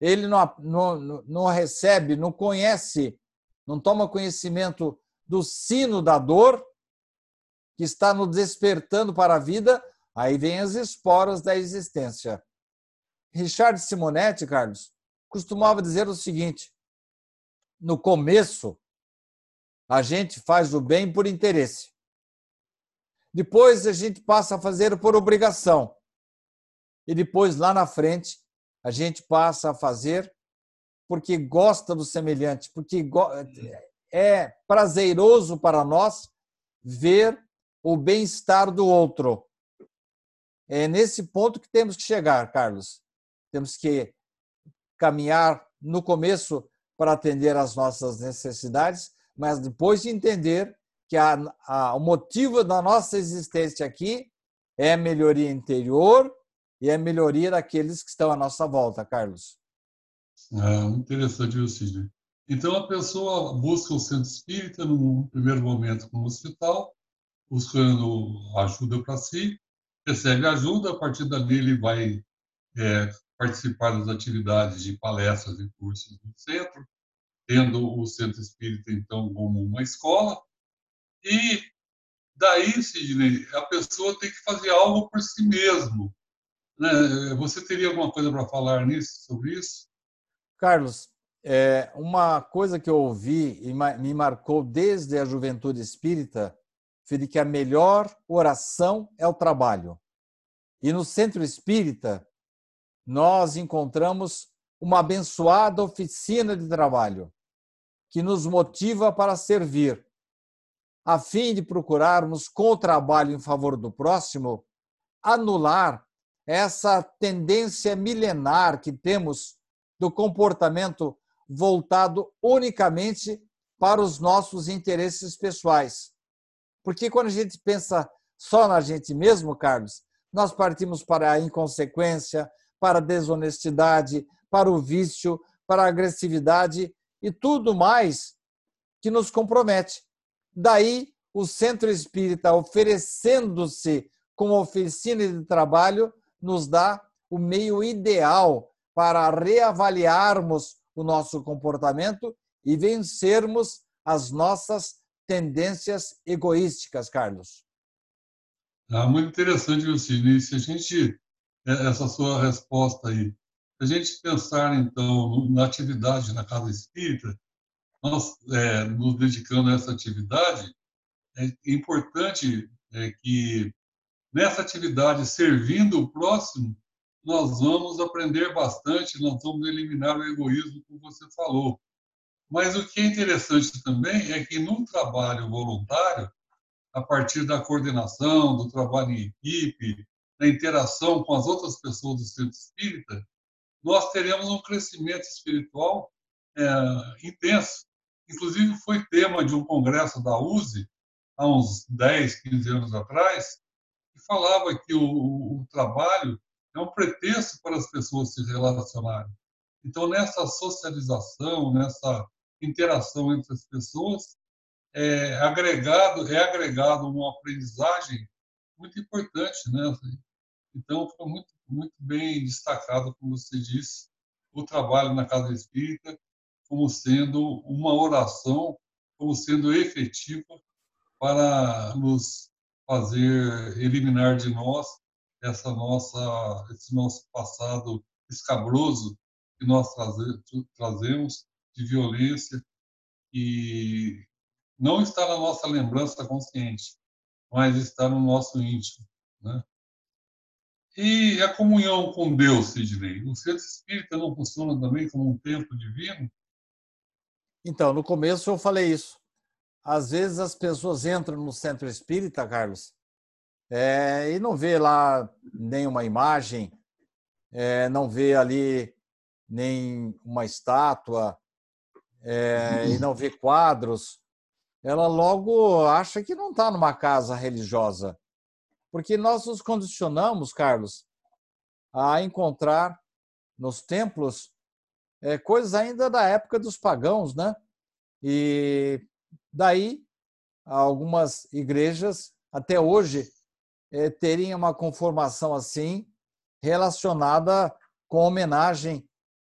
ele não, não, não recebe, não conhece, não toma conhecimento do sino da dor, que está nos despertando para a vida, aí vem as esporas da existência. Richard Simonetti, Carlos, costumava dizer o seguinte: no começo, a gente faz o bem por interesse. Depois a gente passa a fazer por obrigação. E depois, lá na frente, a gente passa a fazer porque gosta do semelhante, porque é prazeroso para nós ver o bem-estar do outro. É nesse ponto que temos que chegar, Carlos. Temos que caminhar no começo para atender às nossas necessidades, mas depois de entender que a, a, o motivo da nossa existência aqui é a melhoria interior e a melhoria daqueles que estão à nossa volta, Carlos. Ah, interessante, viu, Sidney? Então, a pessoa busca o centro espírita, no primeiro momento, como hospital, buscando ajuda para si, recebe ajuda, a partir dali ele vai é, participar das atividades de palestras e cursos do centro, tendo o centro espírita, então, como uma escola. E daí, Sidney, a pessoa tem que fazer algo por si mesmo. Né? Você teria alguma coisa para falar nisso, sobre isso? Carlos, é, uma coisa que eu ouvi e me marcou desde a juventude espírita foi de que a melhor oração é o trabalho. E no centro espírita, nós encontramos uma abençoada oficina de trabalho que nos motiva para servir, a fim de procurarmos, com o trabalho em favor do próximo, anular essa tendência milenar que temos do comportamento voltado unicamente para os nossos interesses pessoais. Porque quando a gente pensa só na gente mesmo, Carlos, nós partimos para a inconsequência, para a desonestidade, para o vício, para a agressividade e tudo mais que nos compromete. Daí, o Centro Espírita, oferecendo-se como oficina de trabalho, nos dá o meio ideal para reavaliarmos o nosso comportamento e vencermos as nossas tendências egoísticas, Carlos. Ah, muito interessante, Lucine. Se a gente, é, essa sua resposta aí, se a gente pensar, então, na atividade na Casa Espírita, nós é, nos dedicando a essa atividade, é importante é, que nessa atividade, servindo o próximo, nós vamos aprender bastante, nós vamos eliminar o egoísmo, como você falou. Mas o que é interessante também é que no trabalho voluntário, a partir da coordenação, do trabalho em equipe, da interação com as outras pessoas do centro espírita, nós teremos um crescimento espiritual é, intenso. Inclusive, foi tema de um congresso da USE, há uns 10, 15 anos atrás, que falava que o, o trabalho é um pretexto para as pessoas se relacionarem. Então, nessa socialização, nessa interação entre as pessoas, é agregado, é agregado uma aprendizagem muito importante, né? Então, foi muito, muito bem destacado, como você disse, o trabalho na Casa Espírita como sendo uma oração, como sendo efetiva para nos fazer eliminar de nós essa nossa esse nosso passado escabroso que nós trazemos de violência e não está na nossa lembrança consciente, mas está no nosso íntimo, né? E a comunhão com Deus, Sidney? O centro espírita não funciona também como um templo divino? Então, no começo eu falei isso. às vezes as pessoas entram no centro espírita, Carlos, é, e não vê lá nenhuma imagem, é, não vê ali nem uma estátua, é, e não vê quadros, ela logo acha que não está numa casa religiosa. Porque nós nos condicionamos, Carlos, a encontrar nos templos é, coisas ainda da época dos pagãos, né? E daí algumas igrejas até hoje é, terem uma conformação assim relacionada com homenagem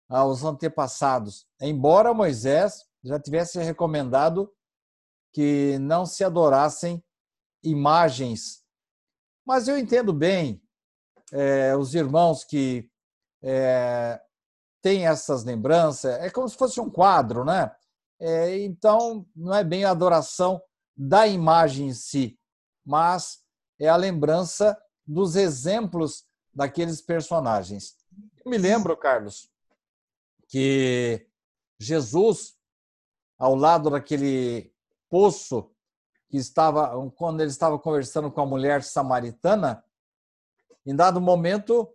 aos antepassados. Embora Moisés já tivesse recomendado que não se adorassem imagens. Mas eu entendo bem é, os irmãos que é, têm essas lembranças, é como se fosse um quadro, né? É, então, não é bem a adoração da imagem em si, mas é a lembrança dos exemplos daqueles personagens. Eu me lembro, Carlos, que Jesus, ao lado daquele poço que estava, quando ele estava conversando com a mulher samaritana, em dado momento,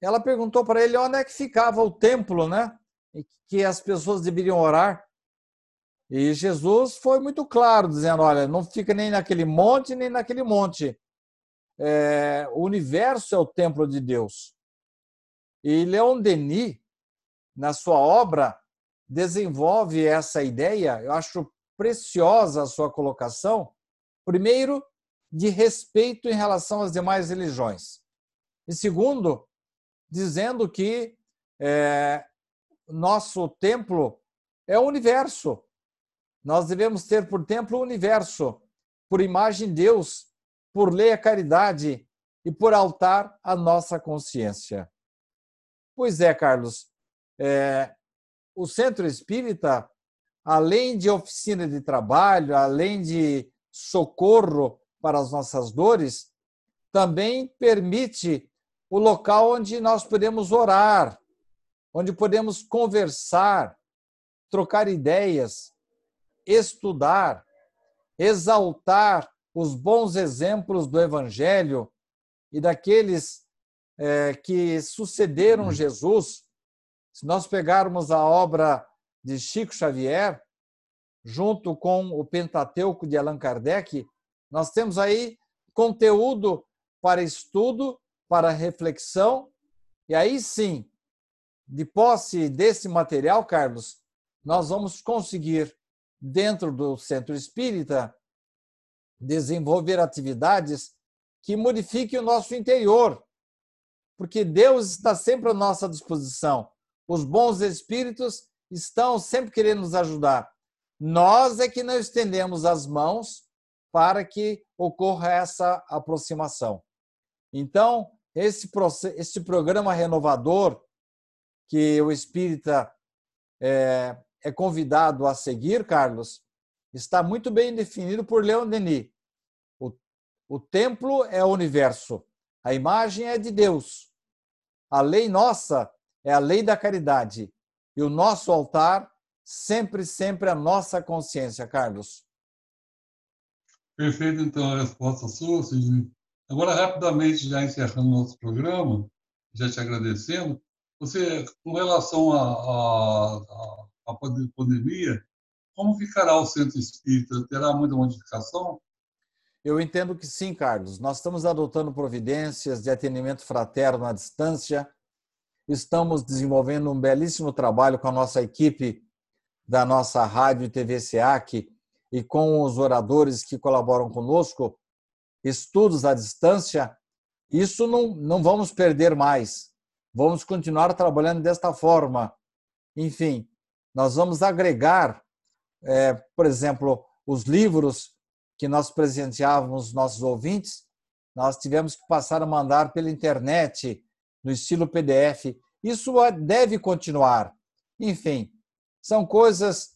ela perguntou para ele onde é que ficava o templo, né? Que as pessoas deveriam orar. E Jesus foi muito claro, dizendo: olha, não fica nem naquele monte, nem naquele monte. É, o universo é o templo de Deus. E Leon Denis, na sua obra, desenvolve essa ideia. Eu acho preciosa a sua colocação. Primeiro, de respeito em relação às demais religiões. E segundo, dizendo que é, nosso templo é o universo. Nós devemos ter por templo o universo, por imagem Deus, por lei a caridade e por altar a nossa consciência. Pois é, Carlos, é, o centro espírita além de oficina de trabalho, além de socorro para as nossas dores, também permite o local onde nós podemos orar, onde podemos conversar, trocar ideias, estudar, exaltar os bons exemplos do Evangelho e daqueles é, que sucederam uhum. Jesus. Se nós pegarmos a obra de Chico Xavier, junto com o Pentateuco de Allan Kardec, nós temos aí conteúdo para estudo, para reflexão, e aí sim, de posse desse material, Carlos, nós vamos conseguir, dentro do centro espírita, desenvolver atividades que modifiquem o nosso interior, porque Deus está sempre à nossa disposição. Os bons espíritos estão sempre querendo nos ajudar. Nós é que não estendemos as mãos para que ocorra essa aproximação. Então, esse, esse programa renovador que o espírita é, é convidado a seguir, Carlos, está muito bem definido por Leon Denis. O, o templo é o universo, a imagem é de Deus. A lei nossa é a lei da caridade. E o nosso altar, sempre, sempre a nossa consciência, Carlos. Perfeito, então, a resposta sua, Sidney. Agora, rapidamente, já encerrando nosso programa, já te agradecendo, você, com relação à pandemia, como ficará o centro espírita? Terá muita modificação? Eu entendo que sim, Carlos. Nós estamos adotando providências de atendimento fraterno à distância, Estamos desenvolvendo um belíssimo trabalho com a nossa equipe da nossa rádio e TV SEAC e com os oradores que colaboram conosco, estudos à distância. Isso não, não vamos perder mais. Vamos continuar trabalhando desta forma. Enfim, nós vamos agregar, é, por exemplo, os livros que nós presenteávamos nossos ouvintes, nós tivemos que passar a mandar pela internet no estilo PDF. Isso deve continuar. Enfim, são coisas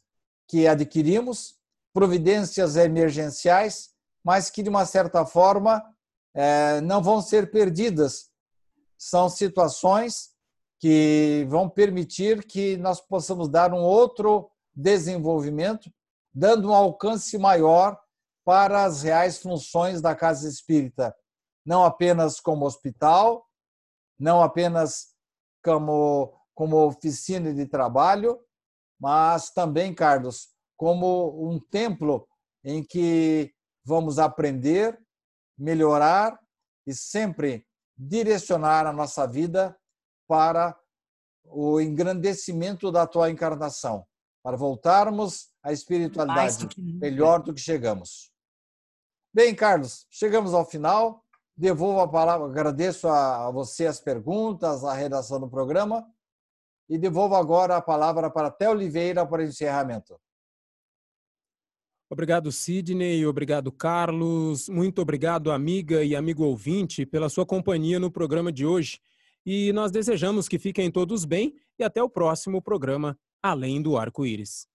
que adquirimos, providências emergenciais, mas que, de uma certa forma, é, não vão ser perdidas. São situações que vão permitir que nós possamos dar um outro desenvolvimento dando um alcance maior para as reais funções da casa espírita, não apenas como hospital, não apenas como, como oficina de trabalho, mas também, Carlos, como um templo em que vamos aprender, melhorar e sempre direcionar a nossa vida para o engrandecimento da tua encarnação, para voltarmos à espiritualidade do melhor do que chegamos. Bem, Carlos, chegamos ao final. Devolvo a palavra, agradeço a você as perguntas, a redação do programa e devolvo agora a palavra para Té Oliveira para o encerramento. Obrigado, Sidney. Obrigado, Carlos. Muito obrigado, amiga e amigo ouvinte, pela sua companhia no programa de hoje. E nós desejamos que fiquem todos bem e até o próximo programa Além do Arco-Íris.